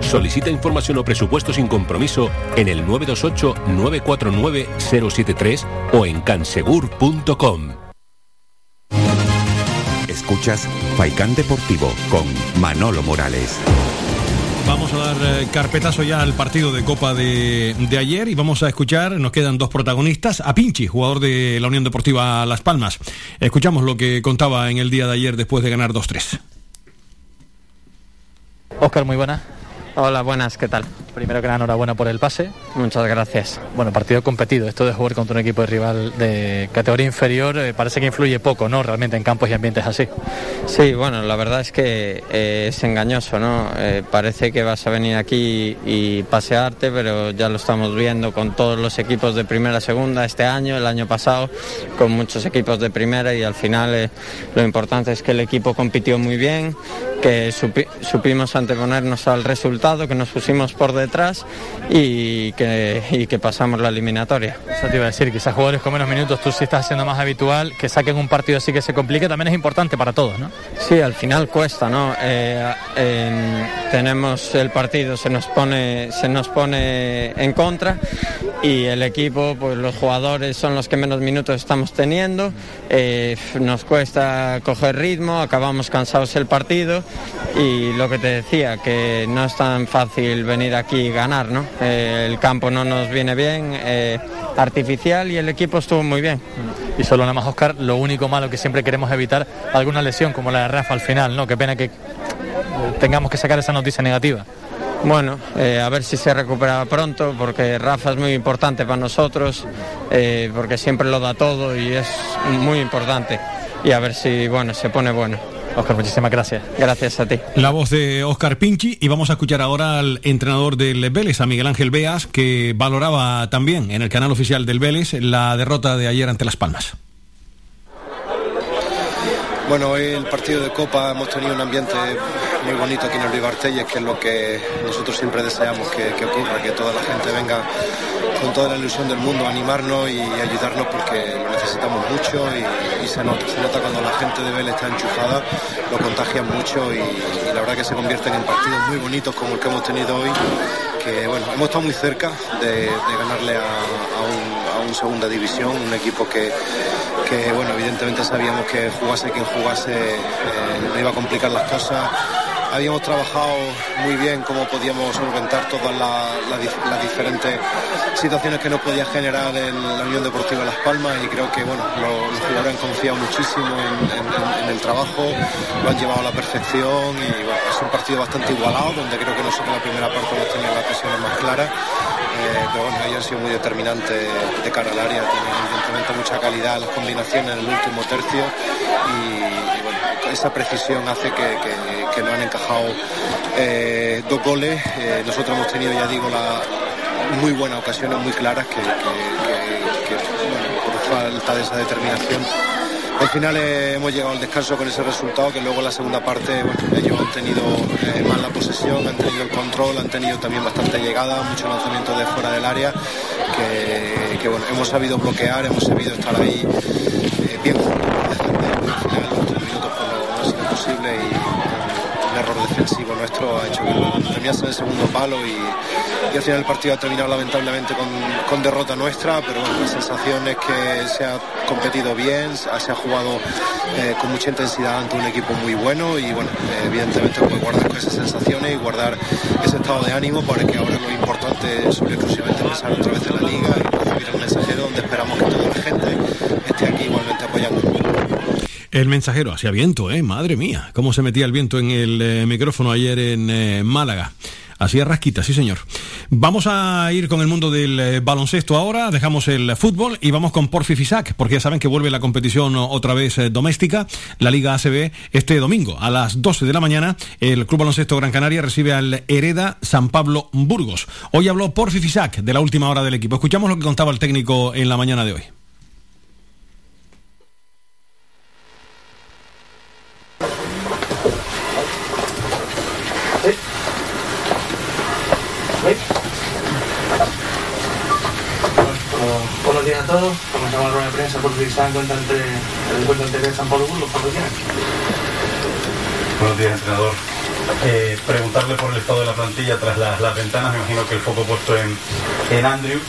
Solicita información o presupuesto sin compromiso en el 928-949-073 o en cansegur.com. Escuchas Faikán Deportivo con Manolo Morales. Vamos a dar eh, carpetazo ya al partido de Copa de, de ayer y vamos a escuchar, nos quedan dos protagonistas, a Pinchi, jugador de la Unión Deportiva Las Palmas. Escuchamos lo que contaba en el día de ayer después de ganar 2-3. Óscar, muy buena. Hola, buenas, ¿qué tal? Primero que nada, enhorabuena por el pase. Muchas gracias. Bueno, partido competido. Esto de jugar contra un equipo de rival de categoría inferior eh, parece que influye poco, ¿no? Realmente en campos y ambientes así. Sí, bueno, la verdad es que eh, es engañoso, ¿no? Eh, parece que vas a venir aquí y pasearte, pero ya lo estamos viendo con todos los equipos de primera, segunda este año, el año pasado, con muchos equipos de primera y al final eh, lo importante es que el equipo compitió muy bien, que supi- supimos anteponernos al resultado, que nos pusimos por detrás y que, y que pasamos la eliminatoria. Eso te iba a decir, quizás jugadores con menos minutos, tú sí estás haciendo más habitual, que saquen un partido así que se complique, también es importante para todos, ¿no? Sí, al final cuesta, ¿no? Eh, eh, tenemos el partido, se nos pone, se nos pone en contra y el equipo, pues los jugadores son los que menos minutos estamos teniendo. eh, nos cuesta coger ritmo, acabamos cansados el partido y lo que te decía, que no es tan fácil venir aquí y ganar, ¿no? Eh, el campo no nos viene bien, eh, artificial y el equipo estuvo muy bien. Y solo nada más, Oscar, lo único malo que siempre queremos evitar, alguna lesión como la de Rafa al final, ¿no? Qué pena que eh, tengamos que sacar esa noticia negativa. Bueno, eh, a ver si se recupera pronto, porque Rafa es muy importante para nosotros, eh, porque siempre lo da todo y es muy importante. Y a ver si, bueno, se pone bueno. Oscar, muchísimas gracias. Gracias a ti. La voz de Oscar Pinchi y vamos a escuchar ahora al entrenador del Vélez, a Miguel Ángel Beas, que valoraba también en el canal oficial del Vélez la derrota de ayer ante Las Palmas. Bueno, hoy el partido de Copa hemos tenido un ambiente muy bonito aquí en el Vivar Telles, que es lo que nosotros siempre deseamos que, ocurra, que toda la gente venga con toda la ilusión del mundo a animarnos y ayudarnos porque lo necesitamos mucho y, se nota, se nota cuando la gente de Vélez está enchufada, lo contagian mucho y, la verdad que se convierten en partidos muy bonitos como el que hemos tenido hoy, que bueno, hemos estado muy cerca de, ganarle a, a un, a un segunda división, un equipo que, que bueno, evidentemente sabíamos que jugase quien jugase eh, no iba a complicar las cosas. Habíamos trabajado muy bien cómo podíamos solventar todas las diferentes situaciones que nos podía generar el- la Unión Deportiva Las Palmas y creo que bueno, lo- los jugadores han confiado muchísimo en, el trabajo, lo han llevado a la perfección y es un partido bastante igualado donde creo que nosotros en la primera parte hemos tenido las ocasiones más claras. Eh, pero bueno, ellos han sido muy determinantes de cara al área, tienen evidentemente mucha calidad las combinaciones en el último tercio y, bueno, esa precisión hace que, que- nos han encajado eh, dos goles. Eh, nosotros hemos tenido, ya digo, la, muy buenas ocasiones, muy claras, que, que- por falta de esa determinación. Al final eh, hemos llegado al descanso con ese resultado que luego en la segunda parte bueno, ellos han tenido eh, más la posesión, han tenido el control, han tenido también bastante llegada, mucho lanzamiento de fuera del área, que, hemos sabido bloquear, hemos sabido estar ahí eh, bien al final los últimos minutos pues, no, no posible error defensivo nuestro ha hecho que terminase en el segundo palo y, al final el partido ha terminado lamentablemente con, con derrota nuestra, pero bueno, la sensación es que se ha competido bien, se ha jugado eh, con mucha intensidad ante un equipo muy bueno y bueno, eh, evidentemente pues guardar con esas sensaciones y guardar ese estado de ánimo porque ahora lo importante es exclusivamente pensar otra vez en la liga y recibir el mensajero donde esperamos que toda la gente esté aquí igualmente apoyando. El mensajero hacía viento, ¿eh? Madre mía, cómo se metía el viento en el eh, micrófono ayer en eh, Málaga. Hacía rasquita, sí señor. Vamos a ir con el mundo del eh, baloncesto ahora, dejamos el fútbol y vamos con Porfi Fisac, porque ya saben que vuelve la competición otra vez eh, doméstica, la Liga ACB, este domingo a las 12 de la mañana, el Club Baloncesto Gran Canaria recibe al Hereda San Pablo Burgos. Hoy habló Porfi Fisac de la última hora del equipo. Escuchamos lo que contaba el técnico en la mañana de hoy. Buenos días a todos. Comenzamos la rueda de prensa por si se dan cuenta entre el encuentro entre San Pablo Burgos, por tienen. Buenos días, entrenador. Eh, preguntarle por el estado de la plantilla tras las, las ventanas, me imagino que el foco puesto en, en Andrew.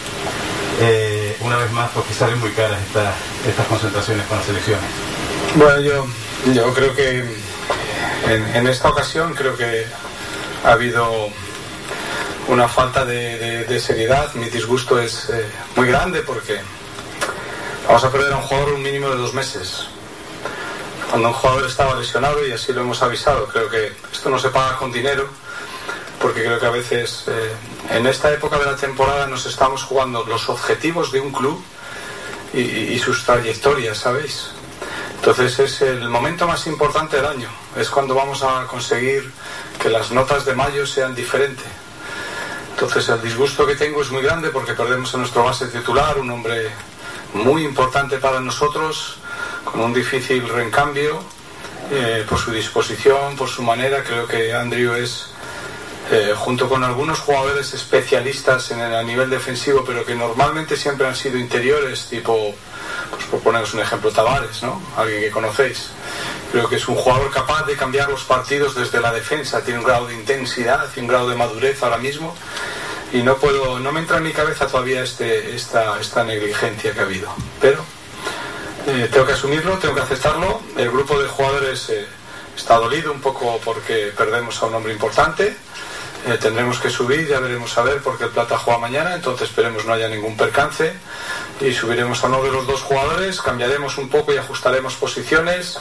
Eh, una vez más, porque salen muy caras estas, estas concentraciones con las selecciones. Bueno, yo, yo creo que en, en esta ocasión creo que ha habido una falta de, de- de seriedad. Mi disgusto es eh, muy grande porque vamos a perder a un jugador un mínimo de dos meses. Cuando un jugador estaba lesionado y así lo hemos avisado, creo que esto no se paga con dinero porque creo que a veces eh, en esta época de la temporada nos estamos jugando los objetivos de un club y, y- sus trayectorias, ¿sabéis? Entonces es el momento más importante del año, es cuando vamos a conseguir que las notas de mayo sean diferentes. Entonces el disgusto que tengo es muy grande porque perdemos a nuestro base titular, un hombre muy importante para nosotros, con un difícil reencambio, eh, por su disposición, por su manera. Creo que Andrew es, eh, junto con algunos jugadores especialistas en el, a nivel defensivo, pero que normalmente siempre han sido interiores, tipo, pues por poneros un ejemplo, Tavares, ¿no? Alguien que conocéis. Creo que es un jugador capaz de cambiar los partidos desde la defensa, tiene un grado de intensidad y un grado de madurez ahora mismo y no puedo, no me entra en mi cabeza todavía este, esta, esta negligencia que ha habido. Pero eh, tengo que asumirlo, tengo que aceptarlo. El grupo de jugadores eh, está dolido un poco porque perdemos a un hombre importante. Eh, tendremos que subir, ya veremos a ver, porque el Plata juega mañana, entonces esperemos no haya ningún percance y subiremos a uno de los dos jugadores, cambiaremos un poco y ajustaremos posiciones.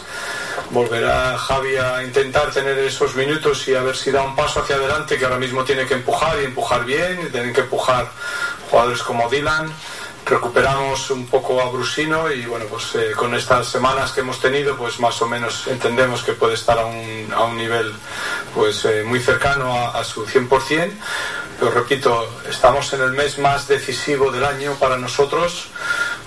Volverá Javi a intentar tener esos minutos y a ver si da un paso hacia adelante, que ahora mismo tiene que empujar y empujar bien, y tienen que empujar jugadores como Dylan. Recuperamos un poco a Brusino y bueno, pues eh, con estas semanas que hemos tenido, pues más o menos entendemos que puede estar a un, a un nivel pues eh, muy cercano a, a su 100%. Pero repito, estamos en el mes más decisivo del año para nosotros,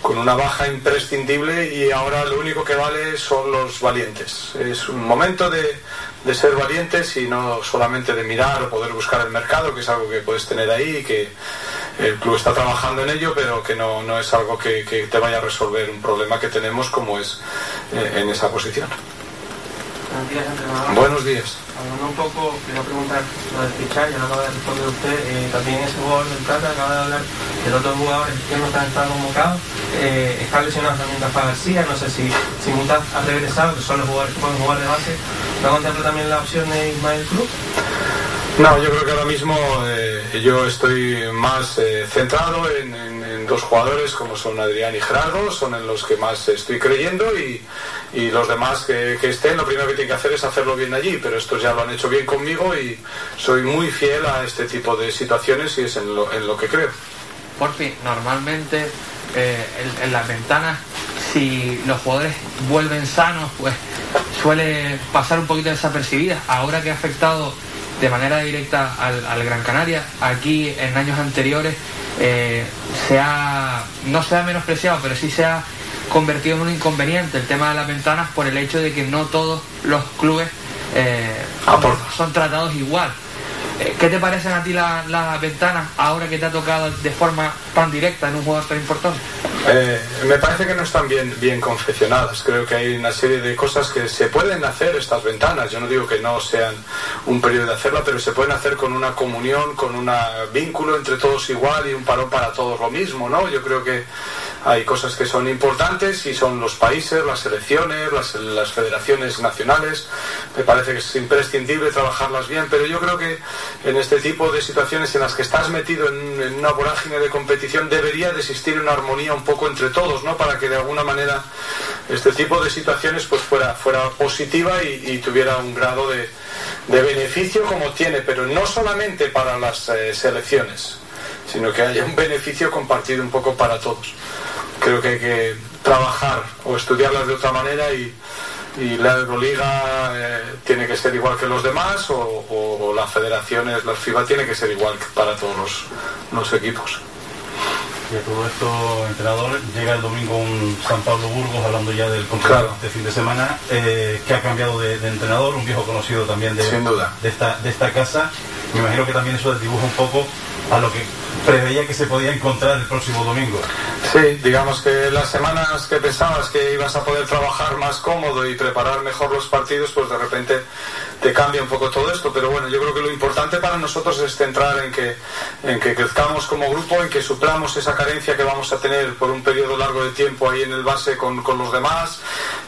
con una baja imprescindible y ahora lo único que vale son los valientes. Es un momento de de ser valientes y no solamente de mirar o poder buscar el mercado, que es algo que puedes tener ahí y que el club está trabajando en ello, pero que no, no es algo que, que te vaya a resolver un problema que tenemos como es eh, en esa posición. Buenos días, entrenador. Buenos días. Hablando un poco, quería preguntar lo del fichar, ya lo acaba de responder usted, eh, también ese jugador del Plata acaba de hablar de los dos jugadores que no están, están convocados, eh, está lesionado también Rafa García, no sé si, si Mutaz ha regresado, que son los jugadores que pueden jugar de base, ¿no contempla también la opción de Ismael Cruz? No, yo creo que ahora mismo eh, yo estoy más eh, centrado en, en- en dos jugadores como son Adrián y Gerardo, son en los que más estoy creyendo y, y los demás que, que estén, lo primero que tienen que hacer es hacerlo bien allí, pero estos ya lo han hecho bien conmigo y soy muy fiel a este tipo de situaciones y es en lo, en lo que creo. Porfi, normalmente eh, en, en las ventanas, si los jugadores vuelven sanos, pues suele pasar un poquito desapercibida. Ahora que ha afectado de manera directa al, al Gran Canaria, aquí en años anteriores eh, se ha, no se ha menospreciado, pero sí se ha convertido en un inconveniente el tema de las ventanas por el hecho de que no todos los clubes eh, son, son tratados igual. Eh, ¿Qué te parecen a ti la- las ventanas ahora que te ha tocado de forma tan directa en un jugador tan importante? Eh, me parece que no están bien, bien confeccionadas. Creo que hay una serie de cosas que se pueden hacer estas ventanas. Yo no digo que no sean un periodo de hacerla, pero se pueden hacer con una comunión, con un vínculo entre todos igual y un parón para todos lo mismo, ¿no? Yo creo que hay cosas que son importantes y son los países, las selecciones, las, las federaciones nacionales. Me parece que es imprescindible trabajarlas bien, pero yo creo que en este tipo de situaciones en las que estás metido en, en una vorágine de competición debería de existir una armonía un poco entre todos, ¿no? Para que de alguna manera este tipo de situaciones pues fuera, fuera positiva y, tuviera un grado de, de beneficio como tiene, pero no solamente para las eh, selecciones, sino que haya un beneficio compartido un poco para todos. Creo que hay que trabajar o estudiarlas de otra manera y, la Euroliga eh, tiene que ser igual que los demás o, las federaciones, la FIBA tiene que ser igual para todos los equipos. Y a todo esto, entrenador, llega el domingo un San Pablo Burgos hablando ya del contrato Claro. de este fin de semana, eh, que ha cambiado de, de entrenador, un viejo conocido también de, Sin duda. de, esta, de esta casa. Me imagino que también eso dibuja un poco a lo que preveía que se podía encontrar el próximo domingo. Sí, digamos que las semanas que pensabas que ibas a poder trabajar más cómodo y preparar mejor los partidos, pues de repente te cambia un poco todo esto. Pero bueno, yo creo que lo importante para nosotros es centrar en que, en que crezcamos como grupo, en que suplamos esa carencia que vamos a tener por un periodo largo de tiempo ahí en el base con, con los demás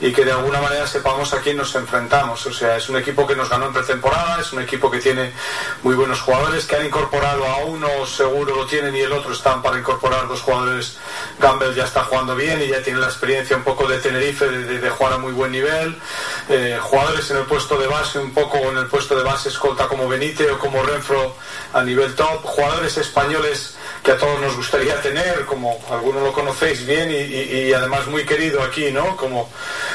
y que de alguna manera sepamos a quién nos enfrentamos. O sea, es un equipo que nos ganó en pretemporada, es un equipo que tiene muy buenos jugadores, que han incorporado a uno, seguro lo tienen, y el otro están para incorporar dos jugadores. Gamble ya está jugando bien y ya tiene la experiencia un poco de Tenerife de, de- de jugar a muy buen nivel. Eh, jugadores en el puesto de base, un poco en el puesto de base escolta como Benite o como Renfro a nivel top. Jugadores españoles que a todos nos gustaría tener, como algunos lo conocéis bien y, además muy querido aquí, ¿no? Como,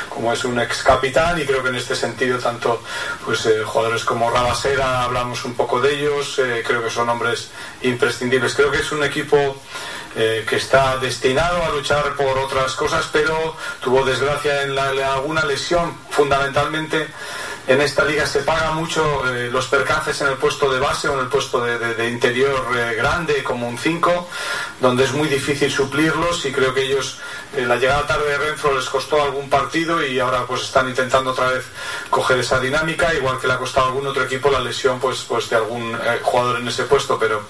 como es un ex capitán y creo que en este sentido tanto pues eh, jugadores como Rabasera hablamos un poco de ellos, eh, creo que son hombres imprescindibles. Creo que es un equipo eh, que está destinado a luchar por otras cosas, pero tuvo desgracia en, la- alguna lesión fundamentalmente. En esta liga se paga mucho eh, los percances en el puesto de base o en el puesto de, interior eh, grande como un 5, donde es muy difícil suplirlos y creo que ellos, eh, la llegada tarde de Renfro les costó algún partido y ahora pues están intentando otra vez coger esa dinámica, igual que le ha costado a algún otro equipo la lesión pues, pues de algún jugador en ese puesto, pero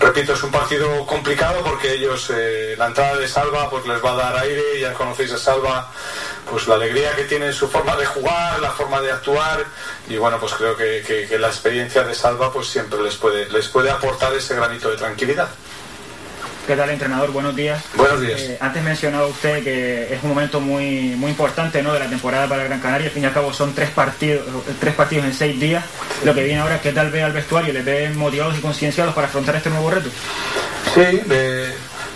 repito, es un partido complicado porque ellos, eh, la entrada de Salva pues les va a dar aire, ya conocéis a Salva, pues la alegría que tiene en su forma de jugar, la forma de actuar y bueno, pues creo que, que- que la experiencia de Salva pues siempre les puede, les puede aportar ese granito de tranquilidad. ¿Qué tal, entrenador? Buenos días. Buenos días. Eh, antes mencionaba usted que es un momento muy muy importante ¿no? de la temporada para Gran Canaria. Al fin y al cabo son tres partidos, tres partidos en seis días. Lo que viene ahora es qué tal ve al vestuario, les ve motivados y concienciados para afrontar este nuevo reto. Sí,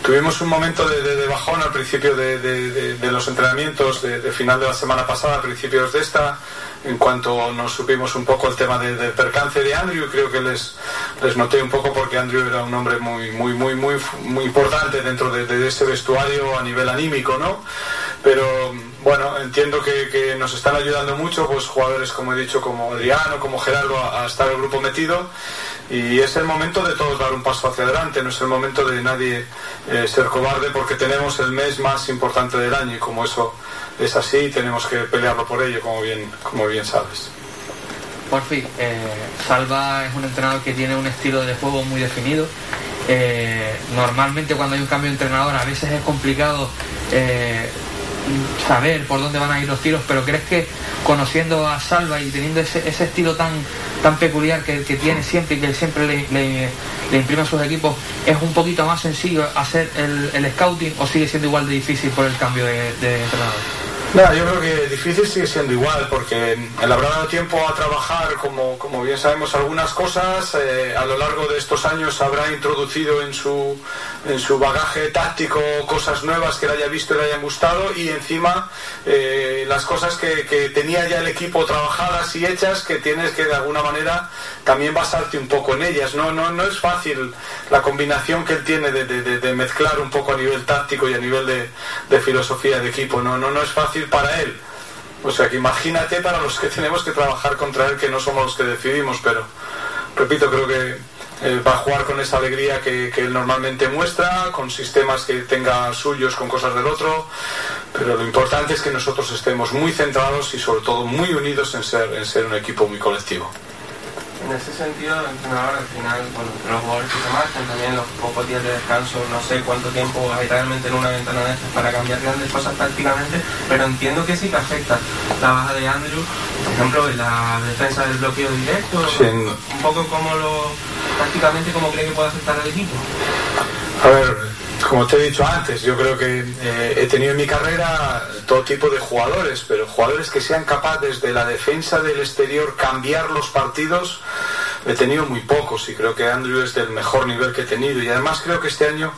tuvimos un momento de, de- de bajón al principio de, de- los entrenamientos, de, de final de la semana pasada, a principios de esta, en cuanto nos supimos un poco el tema de- del percance de Andrew, creo que les, les noté un poco porque Andrew era un hombre muy, muy, muy, muy, muy importante dentro de, de ese vestuario a nivel anímico, ¿no? pero bueno, entiendo que, nos están ayudando mucho, pues jugadores como he dicho, como Adriano, como Gerardo, a, a estar el grupo metido y es el momento de todos dar un paso hacia adelante, no es el momento de nadie eh, ser cobarde porque tenemos el mes más importante del año y como eso es así tenemos que pelearlo por ello, como bien, como bien sabes. Por fin, eh, Salva es un entrenador que tiene un estilo de juego muy definido. Eh, normalmente cuando hay un cambio de entrenador a veces es complicado eh, saber por dónde van a ir los tiros, pero ¿crees que conociendo a Salva y teniendo ese, ese estilo tan, tan peculiar que, que tiene siempre y que siempre le, imprime a sus equipos, es un poquito más sencillo hacer el, el scouting o sigue siendo igual de difícil por el cambio de entrenador? Nada, yo creo que difícil sigue siendo igual, porque él habrá dado tiempo a trabajar, como, como bien sabemos, algunas cosas. eh, a lo largo de estos años habrá introducido en su, en su bagaje táctico cosas nuevas que le haya visto y le hayan gustado, y encima eh, las cosas que, que tenía ya el equipo trabajadas y hechas, que tienes que de alguna manera también basarte un poco en ellas. No, no, no es fácil la combinación que él tiene de- de- de mezclar un poco a nivel táctico y a nivel de, de filosofía de equipo. No, no, no es fácil para él. O sea que imagínate para los que tenemos que trabajar contra él, que no somos los que decidimos, pero repito, creo que eh, va a jugar con esa alegría que, que él normalmente muestra, con sistemas que tenga suyos, con cosas del otro, pero lo importante es que nosotros estemos muy centrados y sobre todo muy unidos en ser, en ser un equipo muy colectivo. En ese sentido, el entrenador al final, bueno, los jugadores que se marchan, también los pocos días de descanso, no sé cuánto tiempo hay realmente en una ventana de estas para cambiar grandes cosas prácticamente, pero entiendo que sí que afecta la baja de Andrew, por ejemplo, en la defensa del bloqueo directo, un poco como lo, prácticamente cómo cree que puede afectar al equipo. A ver, como te he dicho antes, yo creo que eh, he tenido en mi carrera todo tipo de jugadores, pero jugadores que sean capaces de la defensa del exterior cambiar los partidos, he tenido muy pocos y creo que Andrew es del mejor nivel que he tenido. Y además creo que este año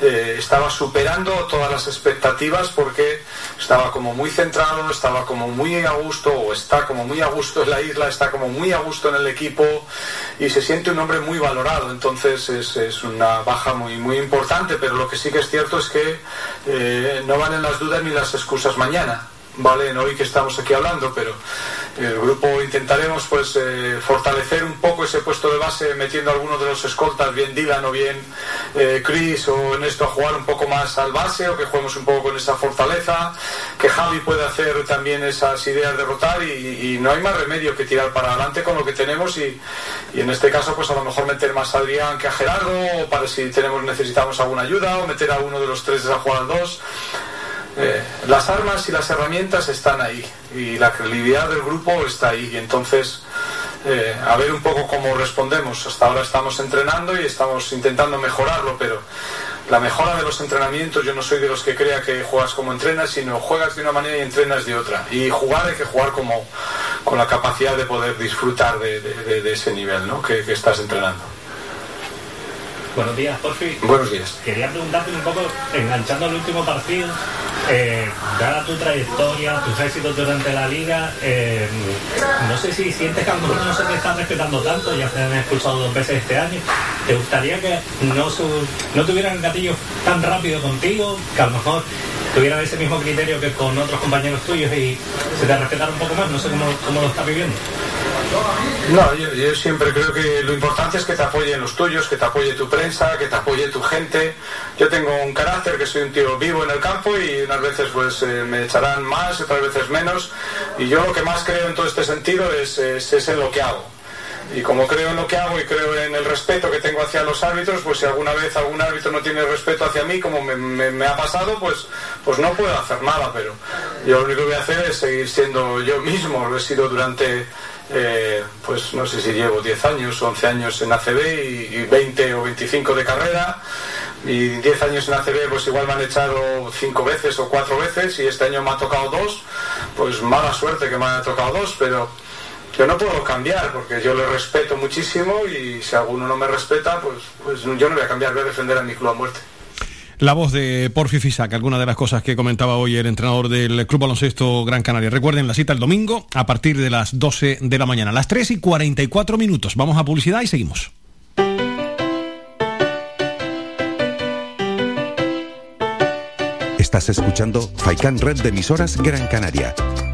eh, estaba superando todas las expectativas porque estaba como muy centrado, estaba como muy a gusto o está como muy a gusto en la isla, está como muy a gusto en el equipo y se siente un hombre muy valorado. Entonces es, es una baja muy, muy importante, pero lo que sí que es cierto es que eh, no valen las dudas ni las excusas mañana. Vale, hoy que estamos aquí hablando, pero el grupo intentaremos pues eh, fortalecer un poco ese puesto de base metiendo a algunos de los escoltas, bien Dylan o bien eh, Chris o en esto a jugar un poco más al base o que juguemos un poco con esa fortaleza, que Javi pueda hacer también esas ideas de rotar y, no hay más remedio que tirar para adelante con lo que tenemos y, y en este caso pues a lo mejor meter más a Adrián que a Gerardo o para si tenemos necesitamos alguna ayuda o meter a uno de los tres esa jugar dos. Eh, las armas y las herramientas están ahí y la credibilidad del grupo está ahí y entonces eh, a ver un poco cómo respondemos. Hasta ahora estamos entrenando y estamos intentando mejorarlo, pero la mejora de los entrenamientos, yo no soy de los que crea que juegas como entrenas, sino juegas de una manera y entrenas de otra. Y jugar hay que jugar como con la capacidad de poder disfrutar de, ese nivel ¿no? que estás entrenando. Buenos días, Porfi. Buenos días. Quería preguntarte un poco, enganchando al último partido, eh, dada tu trayectoria, tus éxitos durante la liga, eh, no sé si sientes que a lo mejor no se te está respetando tanto, ya te han expulsado dos veces este año. ¿Te gustaría que no, su- no tuvieran el gatillo tan rápido contigo, que a lo mejor tuvieran ese mismo criterio que con otros compañeros tuyos y se te respetara un poco más? No sé cómo, cómo lo estás viviendo. No, yo, yo siempre creo que lo importante es que te apoyen los tuyos, que te apoye tu prensa, que te apoye tu gente. Yo tengo un carácter que soy un tío vivo en el campo y unas veces pues eh, me echarán más, otras veces menos. Y yo lo que más creo en todo este sentido es, es, es en lo que hago. Y como creo en lo que hago y creo en el respeto que tengo hacia los árbitros, pues si alguna vez algún árbitro no tiene respeto hacia mí, como me, me- ha pasado, pues, pues no puedo hacer nada. Pero yo lo único que voy a hacer es seguir siendo yo mismo. Lo he sido durante, eh, pues no sé si llevo 10 años, 11 años en ACB y, y 20 o 25 de carrera. Y 10 años en ACB, pues igual me han echado 5 veces o 4 veces y este año me ha tocado dos. Pues mala suerte que me haya tocado dos, pero yo no puedo cambiar porque yo le respeto muchísimo y si alguno no me respeta, pues, pues yo no voy a cambiar, voy a defender a mi club a muerte. La voz de Porfi Fisac, alguna de las cosas que comentaba hoy el entrenador del Club Baloncesto Gran Canaria. Recuerden la cita el domingo a partir de las 12 de la mañana, las 3 y 44 minutos. Vamos a publicidad y seguimos. Estás escuchando Faikan Red de emisoras Gran Canaria.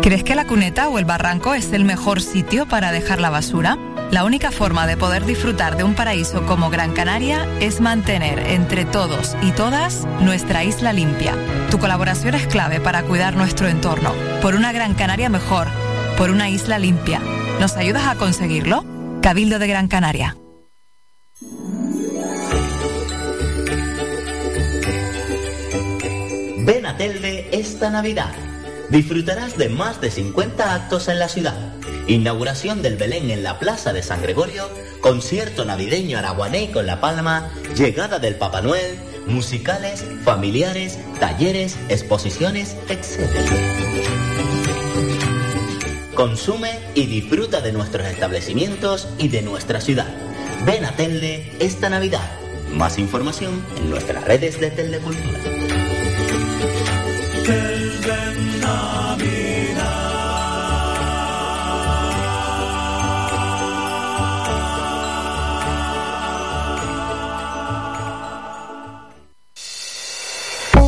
¿Crees que la cuneta o el barranco es el mejor sitio para dejar la basura? La única forma de poder disfrutar de un paraíso como Gran Canaria es mantener entre todos y todas nuestra isla limpia. Tu colaboración es clave para cuidar nuestro entorno, por una Gran Canaria mejor, por una isla limpia. ¿Nos ayudas a conseguirlo? Cabildo de Gran Canaria. Ven a Telde esta Navidad. Disfrutarás de más de 50 actos en la ciudad. Inauguración del Belén en la Plaza de San Gregorio, concierto navideño araguané con La Palma, llegada del Papá Noel, musicales, familiares, talleres, exposiciones, etc. Consume y disfruta de nuestros establecimientos y de nuestra ciudad. Ven a Telde esta Navidad. Más información en nuestras redes de Telde tsunami.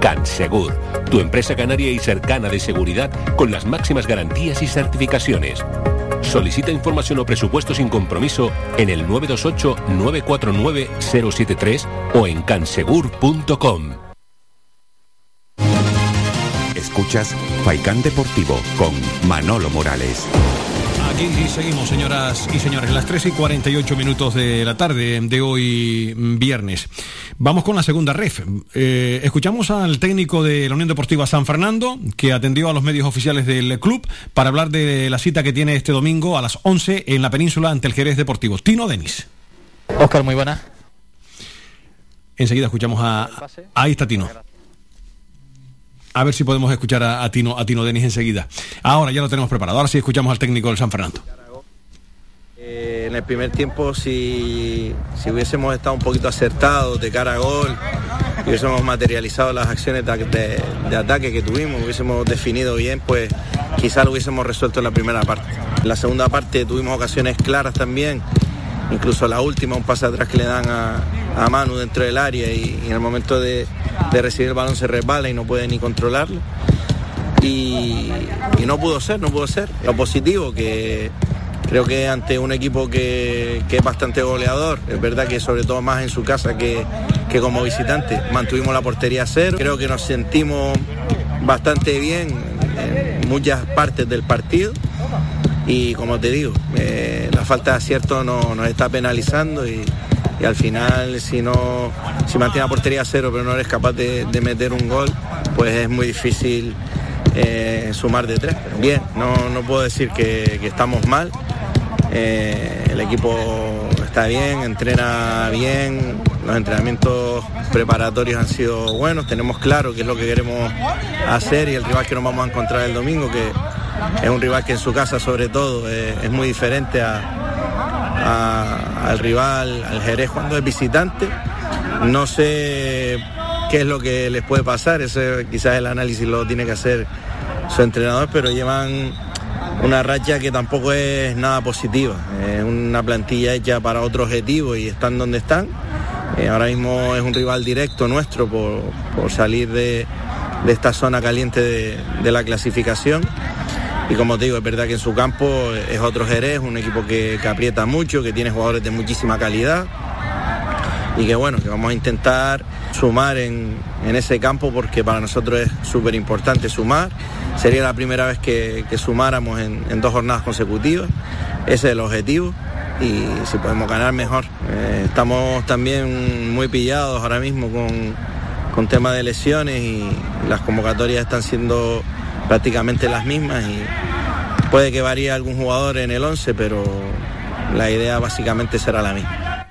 Cansegur, tu empresa canaria y cercana de seguridad con las máximas garantías y certificaciones. Solicita información o presupuesto sin compromiso en el 928-949-073 o en cansegur.com. Escuchas Faikán Deportivo con Manolo Morales. Aquí seguimos, señoras y señores, las 3 y 48 minutos de la tarde de hoy mm, viernes. Vamos con la segunda ref. Eh, escuchamos al técnico de la Unión Deportiva San Fernando, que atendió a los medios oficiales del club para hablar de la cita que tiene este domingo a las 11 en la península ante el Jerez Deportivo. Tino Denis. Oscar, muy buena. Enseguida escuchamos a... Ahí está Tino. A ver si podemos escuchar a, Tino, a Tino Denis enseguida. Ahora ya lo tenemos preparado. Ahora sí escuchamos al técnico del San Fernando. Eh, en el primer tiempo, si, si hubiésemos estado un poquito acertados de cara a gol, hubiésemos materializado las acciones de, de- de ataque que tuvimos, hubiésemos definido bien, pues quizás lo hubiésemos resuelto en la primera parte. En la segunda parte tuvimos ocasiones claras también, incluso la última, un pase atrás que le dan a, a Manu dentro del área y, en el momento de, de recibir el balón se resbala y no puede ni controlarlo. Y, no pudo ser, no pudo ser. Lo positivo, que creo que ante un equipo que, que es bastante goleador, es verdad que sobre todo más en su casa que, que como visitante, mantuvimos la portería cero. Creo que nos sentimos bastante bien en muchas partes del partido y como te digo, eh, la falta de acierto no, nos está penalizando y, al final si no si mantiene la portería a cero pero no eres capaz de, meter un gol, pues es muy difícil eh, sumar de tres. Pero bien, no, no puedo decir que, que estamos mal. Eh, el equipo está bien, entrena bien, los entrenamientos preparatorios han sido buenos, tenemos claro qué es lo que queremos hacer y el rival que nos vamos a encontrar el domingo, que es un rival que en su casa sobre todo eh, es muy diferente a, al rival, al Jerez cuando es visitante. No sé qué es lo que les puede pasar, ese quizás el análisis lo tiene que hacer su entrenador, pero llevan una racha que tampoco es nada positiva. Es una plantilla hecha para otro objetivo y están donde están. Eh, ahora mismo es un rival directo nuestro por, por salir de, de esta zona caliente de, de la clasificación. Y como te digo, es verdad que en su campo es otro Jerez, un equipo que, aprieta mucho, que tiene jugadores de muchísima calidad y que bueno, que vamos a intentar sumar en, en ese campo porque para nosotros es súper importante sumar. Sería la primera vez que, sumáramos en, en dos jornadas consecutivas. Ese es el objetivo y si podemos ganar mejor. Eh, estamos también muy pillados ahora mismo con, con tema de lesiones y las convocatorias están siendo prácticamente las mismas y puede que varíe algún jugador en el 11, pero la idea básicamente será la misma.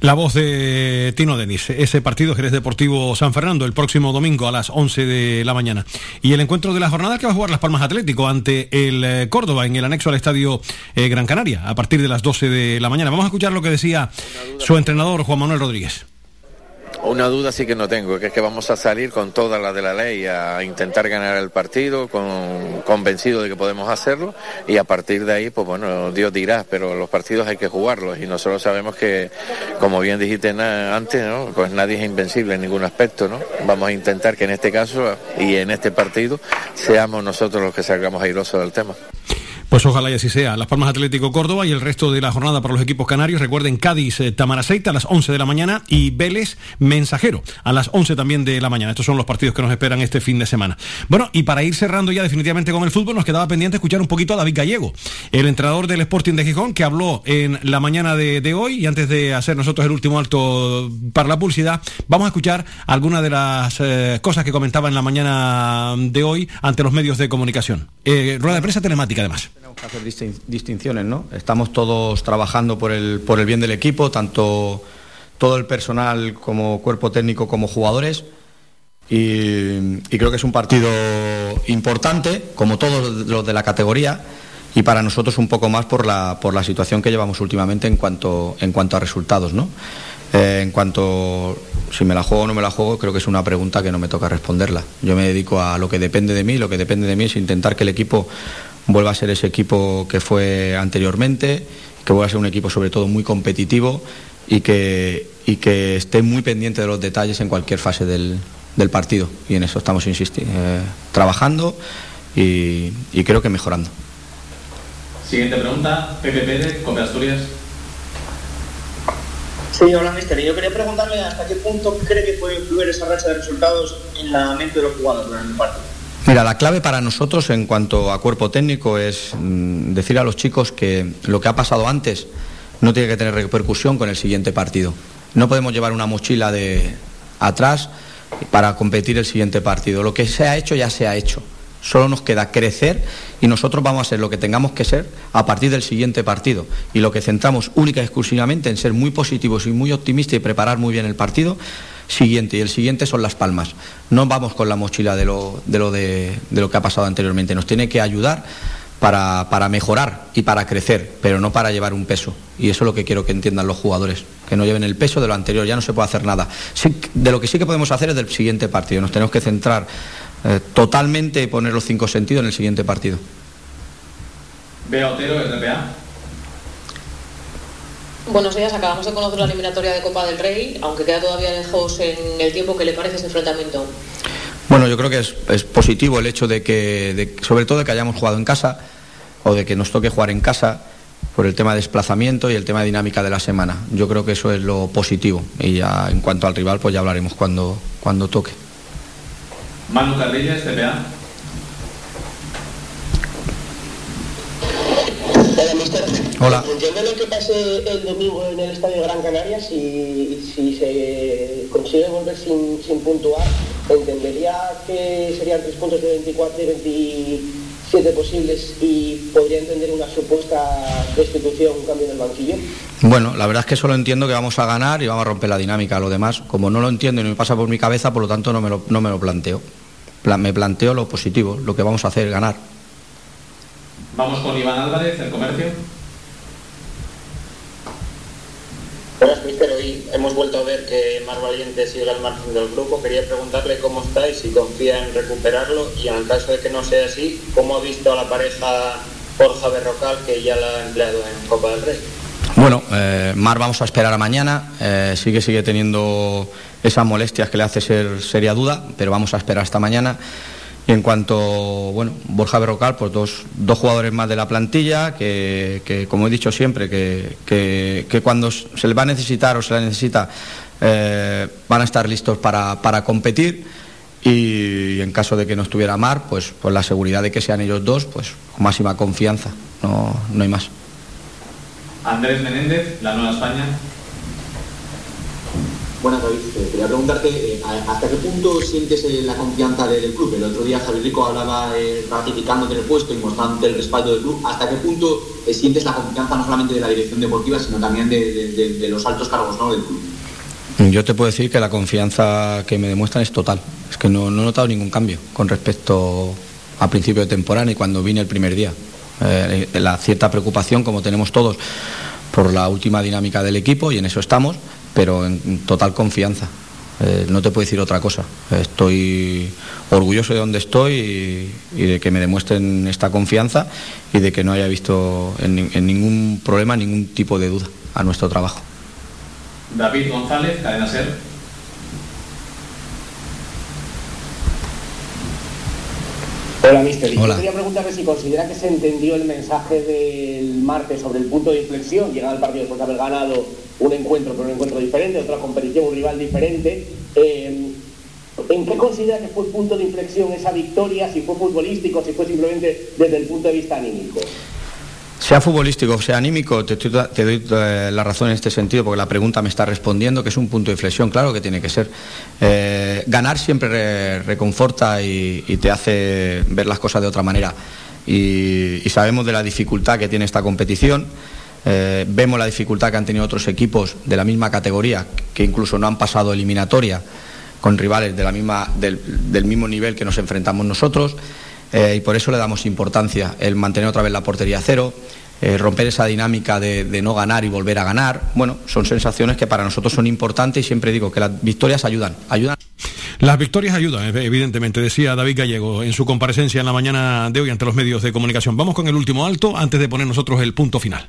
La voz de Tino Denis, ese partido Jerez Deportivo San Fernando el próximo domingo a las 11 de la mañana. Y el encuentro de la jornada que va a jugar Las Palmas Atlético ante el eh, Córdoba en el anexo al estadio eh, Gran Canaria a partir de las 12 de la mañana. Vamos a escuchar lo que decía su entrenador Juan Manuel Rodríguez. Una duda sí que no tengo, que es que vamos a salir con toda la de la ley a intentar ganar el partido, con, convencido de que podemos hacerlo y a partir de ahí, pues bueno, Dios dirá, pero los partidos hay que jugarlos y nosotros sabemos que, como bien dijiste antes, pues nadie es invencible en ningún aspecto, ¿no? Vamos a intentar que en este caso y en este partido seamos nosotros los que salgamos airosos del tema. Pues ojalá y así sea. Las Palmas Atlético Córdoba y el resto de la jornada para los equipos canarios. Recuerden Cádiz eh, Tamaraceita a las 11 de la mañana y Vélez Mensajero a las 11 también de la mañana. Estos son los partidos que nos esperan este fin de semana. Bueno, y para ir cerrando ya definitivamente con el fútbol, nos quedaba pendiente escuchar un poquito a David Gallego, el entrenador del Sporting de Gijón, que habló en la mañana de, hoy. Y antes de hacer nosotros el último alto para la publicidad, vamos a escuchar algunas de las eh, cosas que comentaba en la mañana de hoy ante los medios de comunicación. Eh, rueda de prensa telemática, además. Hacer distin- distinciones, ¿no? Estamos todos trabajando por el, por el bien del equipo, tanto todo el personal como cuerpo técnico como jugadores. Y, y creo que es un partido importante, como todos los de la categoría, y para nosotros un poco más por la, por la situación que llevamos últimamente en cuanto, en cuanto a resultados, ¿no? Eh, en cuanto si me la juego o no me la juego, creo que es una pregunta que no me toca responderla. Yo me dedico a lo que depende de mí, lo que depende de mí es intentar que el equipo vuelva a ser ese equipo que fue anteriormente, que vuelva a ser un equipo sobre todo muy competitivo y que, y que esté muy pendiente de los detalles en cualquier fase del, del partido. Y en eso estamos insisti- eh, trabajando y, y creo que mejorando. Siguiente pregunta, Pepe Pérez, Cope Asturias. Sí, hola, mister. Yo quería preguntarle hasta qué punto cree que puede influir esa racha de resultados en la mente de los jugadores durante el partido. Mira, la clave para nosotros en cuanto a cuerpo técnico es mm, decir a los chicos que lo que ha pasado antes no tiene que tener repercusión con el siguiente partido. No podemos llevar una mochila de atrás para competir el siguiente partido. Lo que se ha hecho ya se ha hecho. Solo nos queda crecer y nosotros vamos a ser lo que tengamos que ser a partir del siguiente partido. Y lo que centramos única y exclusivamente en ser muy positivos y muy optimistas y preparar muy bien el partido siguiente. Y el siguiente son las palmas. No vamos con la mochila de lo, de lo, que ha pasado anteriormente. Nos tiene que ayudar para, para mejorar y para crecer, pero no para llevar un peso. Y eso es lo que quiero que entiendan los jugadores, que no lleven el peso de lo anterior, ya no se puede hacer nada. De lo que sí que podemos hacer es del siguiente partido. Nos tenemos que centrar eh, totalmente y poner los cinco sentidos en el siguiente partido. Bea Otero, RPA. Buenos días, acabamos de conocer la eliminatoria de Copa del Rey, aunque queda todavía lejos en el tiempo. ¿Qué le parece ese enfrentamiento? Bueno, yo creo que es, es positivo el hecho de que, de- sobre todo de que hayamos jugado en casa o de que nos toque jugar en casa por el tema de desplazamiento y el tema de dinámica de la semana. Yo creo que eso es lo positivo y ya en cuanto al rival pues ya hablaremos cuando, cuando toque. Manu Carrilles, CPA. Hola. En función de lo que pase el domingo en el Estadio Gran Canaria, si, si se consigue volver sin, sin puntuar, entendería que serían tres puntos de 24 y 27 posibles y podría entender una supuesta destitución, un cambio en el banquillo. Bueno, la verdad es que solo entiendo que vamos a ganar y vamos a romper la dinámica. Lo demás, como no lo entiendo y no me pasa por mi cabeza, por lo tanto no me lo, no me lo planteo. Pla- me planteo lo positivo, lo que vamos a hacer, ganar. Vamos con Iván Álvarez, el comercio. Buenas, mister. Hoy hemos vuelto a ver que Mar Valiente sigue al margen del grupo. Quería preguntarle cómo está y si confía en recuperarlo. Y en el caso de que no sea así, ¿cómo ha visto a la pareja Borja Berrocal, que ya la ha empleado en Copa del Rey? Bueno, eh, Mar vamos a esperar a mañana. Eh, sigue teniendo esas molestias que le hace ser seria duda, pero vamos a esperar hasta mañana. Y en cuanto, bueno, Borja Berrocal, pues dos, dos jugadores más de la plantilla, que, que, como he dicho siempre, que, que- cuando se le va a necesitar o se le necesita, eh, van a estar listos para, para competir. Y en caso de que no estuviera Mar, pues, pues la seguridad de que sean ellos dos, pues con máxima confianza, no, no hay más. Andrés Menéndez, La Nueva España. Buenas, David. Eh, quería preguntarte eh, hasta qué punto sientes eh, la confianza de- del club. El otro día Javier Rico hablaba ratificándote en el puesto y mostrándote el respaldo del club. ¿Hasta qué punto sientes la confianza no solamente de la dirección deportiva, sino también de, los altos cargos del club? Yo te puedo decir que la confianza que me demuestran es total. Es que no, no he notado ningún cambio con respecto a principio de temporada y cuando vine el primer día. La cierta preocupación, como tenemos todos, por la última dinámica del equipo y en eso estamos, pero en total confianza. Eh, no te puedo decir otra cosa. Estoy orgulloso de donde estoy y, de que me demuestren esta confianza y de que no haya visto en ningún problema ningún tipo de duda a nuestro trabajo. David González, Cadena Ser. Hola, mister. Hola. Yo quería preguntarle si considera que se entendió el mensaje del martes sobre el punto de inflexión, llegado al partido después de haber ganado un encuentro, pero un encuentro diferente, otra competición, un rival diferente. Eh, ¿En qué considera que fue punto de inflexión esa victoria? Si fue futbolístico, si fue simplemente desde el punto de vista anímico. Sea futbolístico, sea anímico, te, te doy eh, la razón en este sentido, porque la pregunta me está respondiendo que es un punto de inflexión, claro que tiene que ser. Eh, ganar siempre re- reconforta y, te hace ver las cosas de otra manera. Y, sabemos de la dificultad que tiene esta competición. Eh, vemos la dificultad que han tenido otros equipos de la misma categoría, que incluso no han pasado eliminatoria con rivales de la misma, del mismo nivel que nos enfrentamos nosotros. Eh, y por eso le damos importancia el mantener otra vez la portería a cero, eh, romper esa dinámica de, de no ganar y volver a ganar. Bueno, son sensaciones que para nosotros son importantes y siempre digo que las victorias ayudan, ayudan. Las victorias ayudan, ev- evidentemente, decía David Gallego en su comparecencia en la mañana de hoy ante los medios de comunicación. Vamos con el último alto antes de poner nosotros el punto final.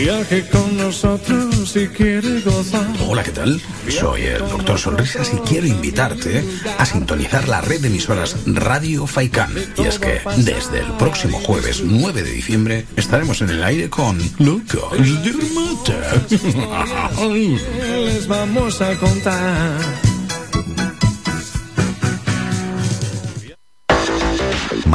Viaje con nosotros si quiere gozar. Hola, ¿qué tal? Soy el Doctor Sonrisas y quiero invitarte a sintonizar la red de emisoras Radio Faikán. Y es que desde el próximo jueves 9 de diciembre estaremos en el aire con Lucas de Mata. Les vamos a contar.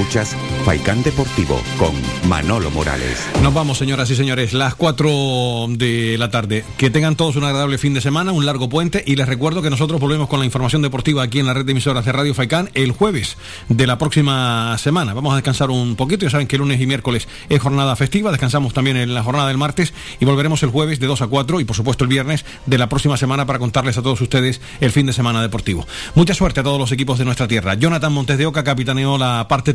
Escuchas Faikán Deportivo con Manolo Morales. Nos vamos, señoras y señores, las 4 de la tarde. Que tengan todos un agradable fin de semana, un largo puente y les recuerdo que nosotros volvemos con la información deportiva aquí en la red de emisoras de Radio Faikán el jueves de la próxima semana. Vamos a descansar un poquito, ya saben que lunes y miércoles es jornada festiva, descansamos también en la jornada del martes y volveremos el jueves de 2 a 4 y por supuesto el viernes de la próxima semana para contarles a todos ustedes el fin de semana deportivo. Mucha suerte a todos los equipos de nuestra tierra. Jonathan Montes de Oca capitaneó la parte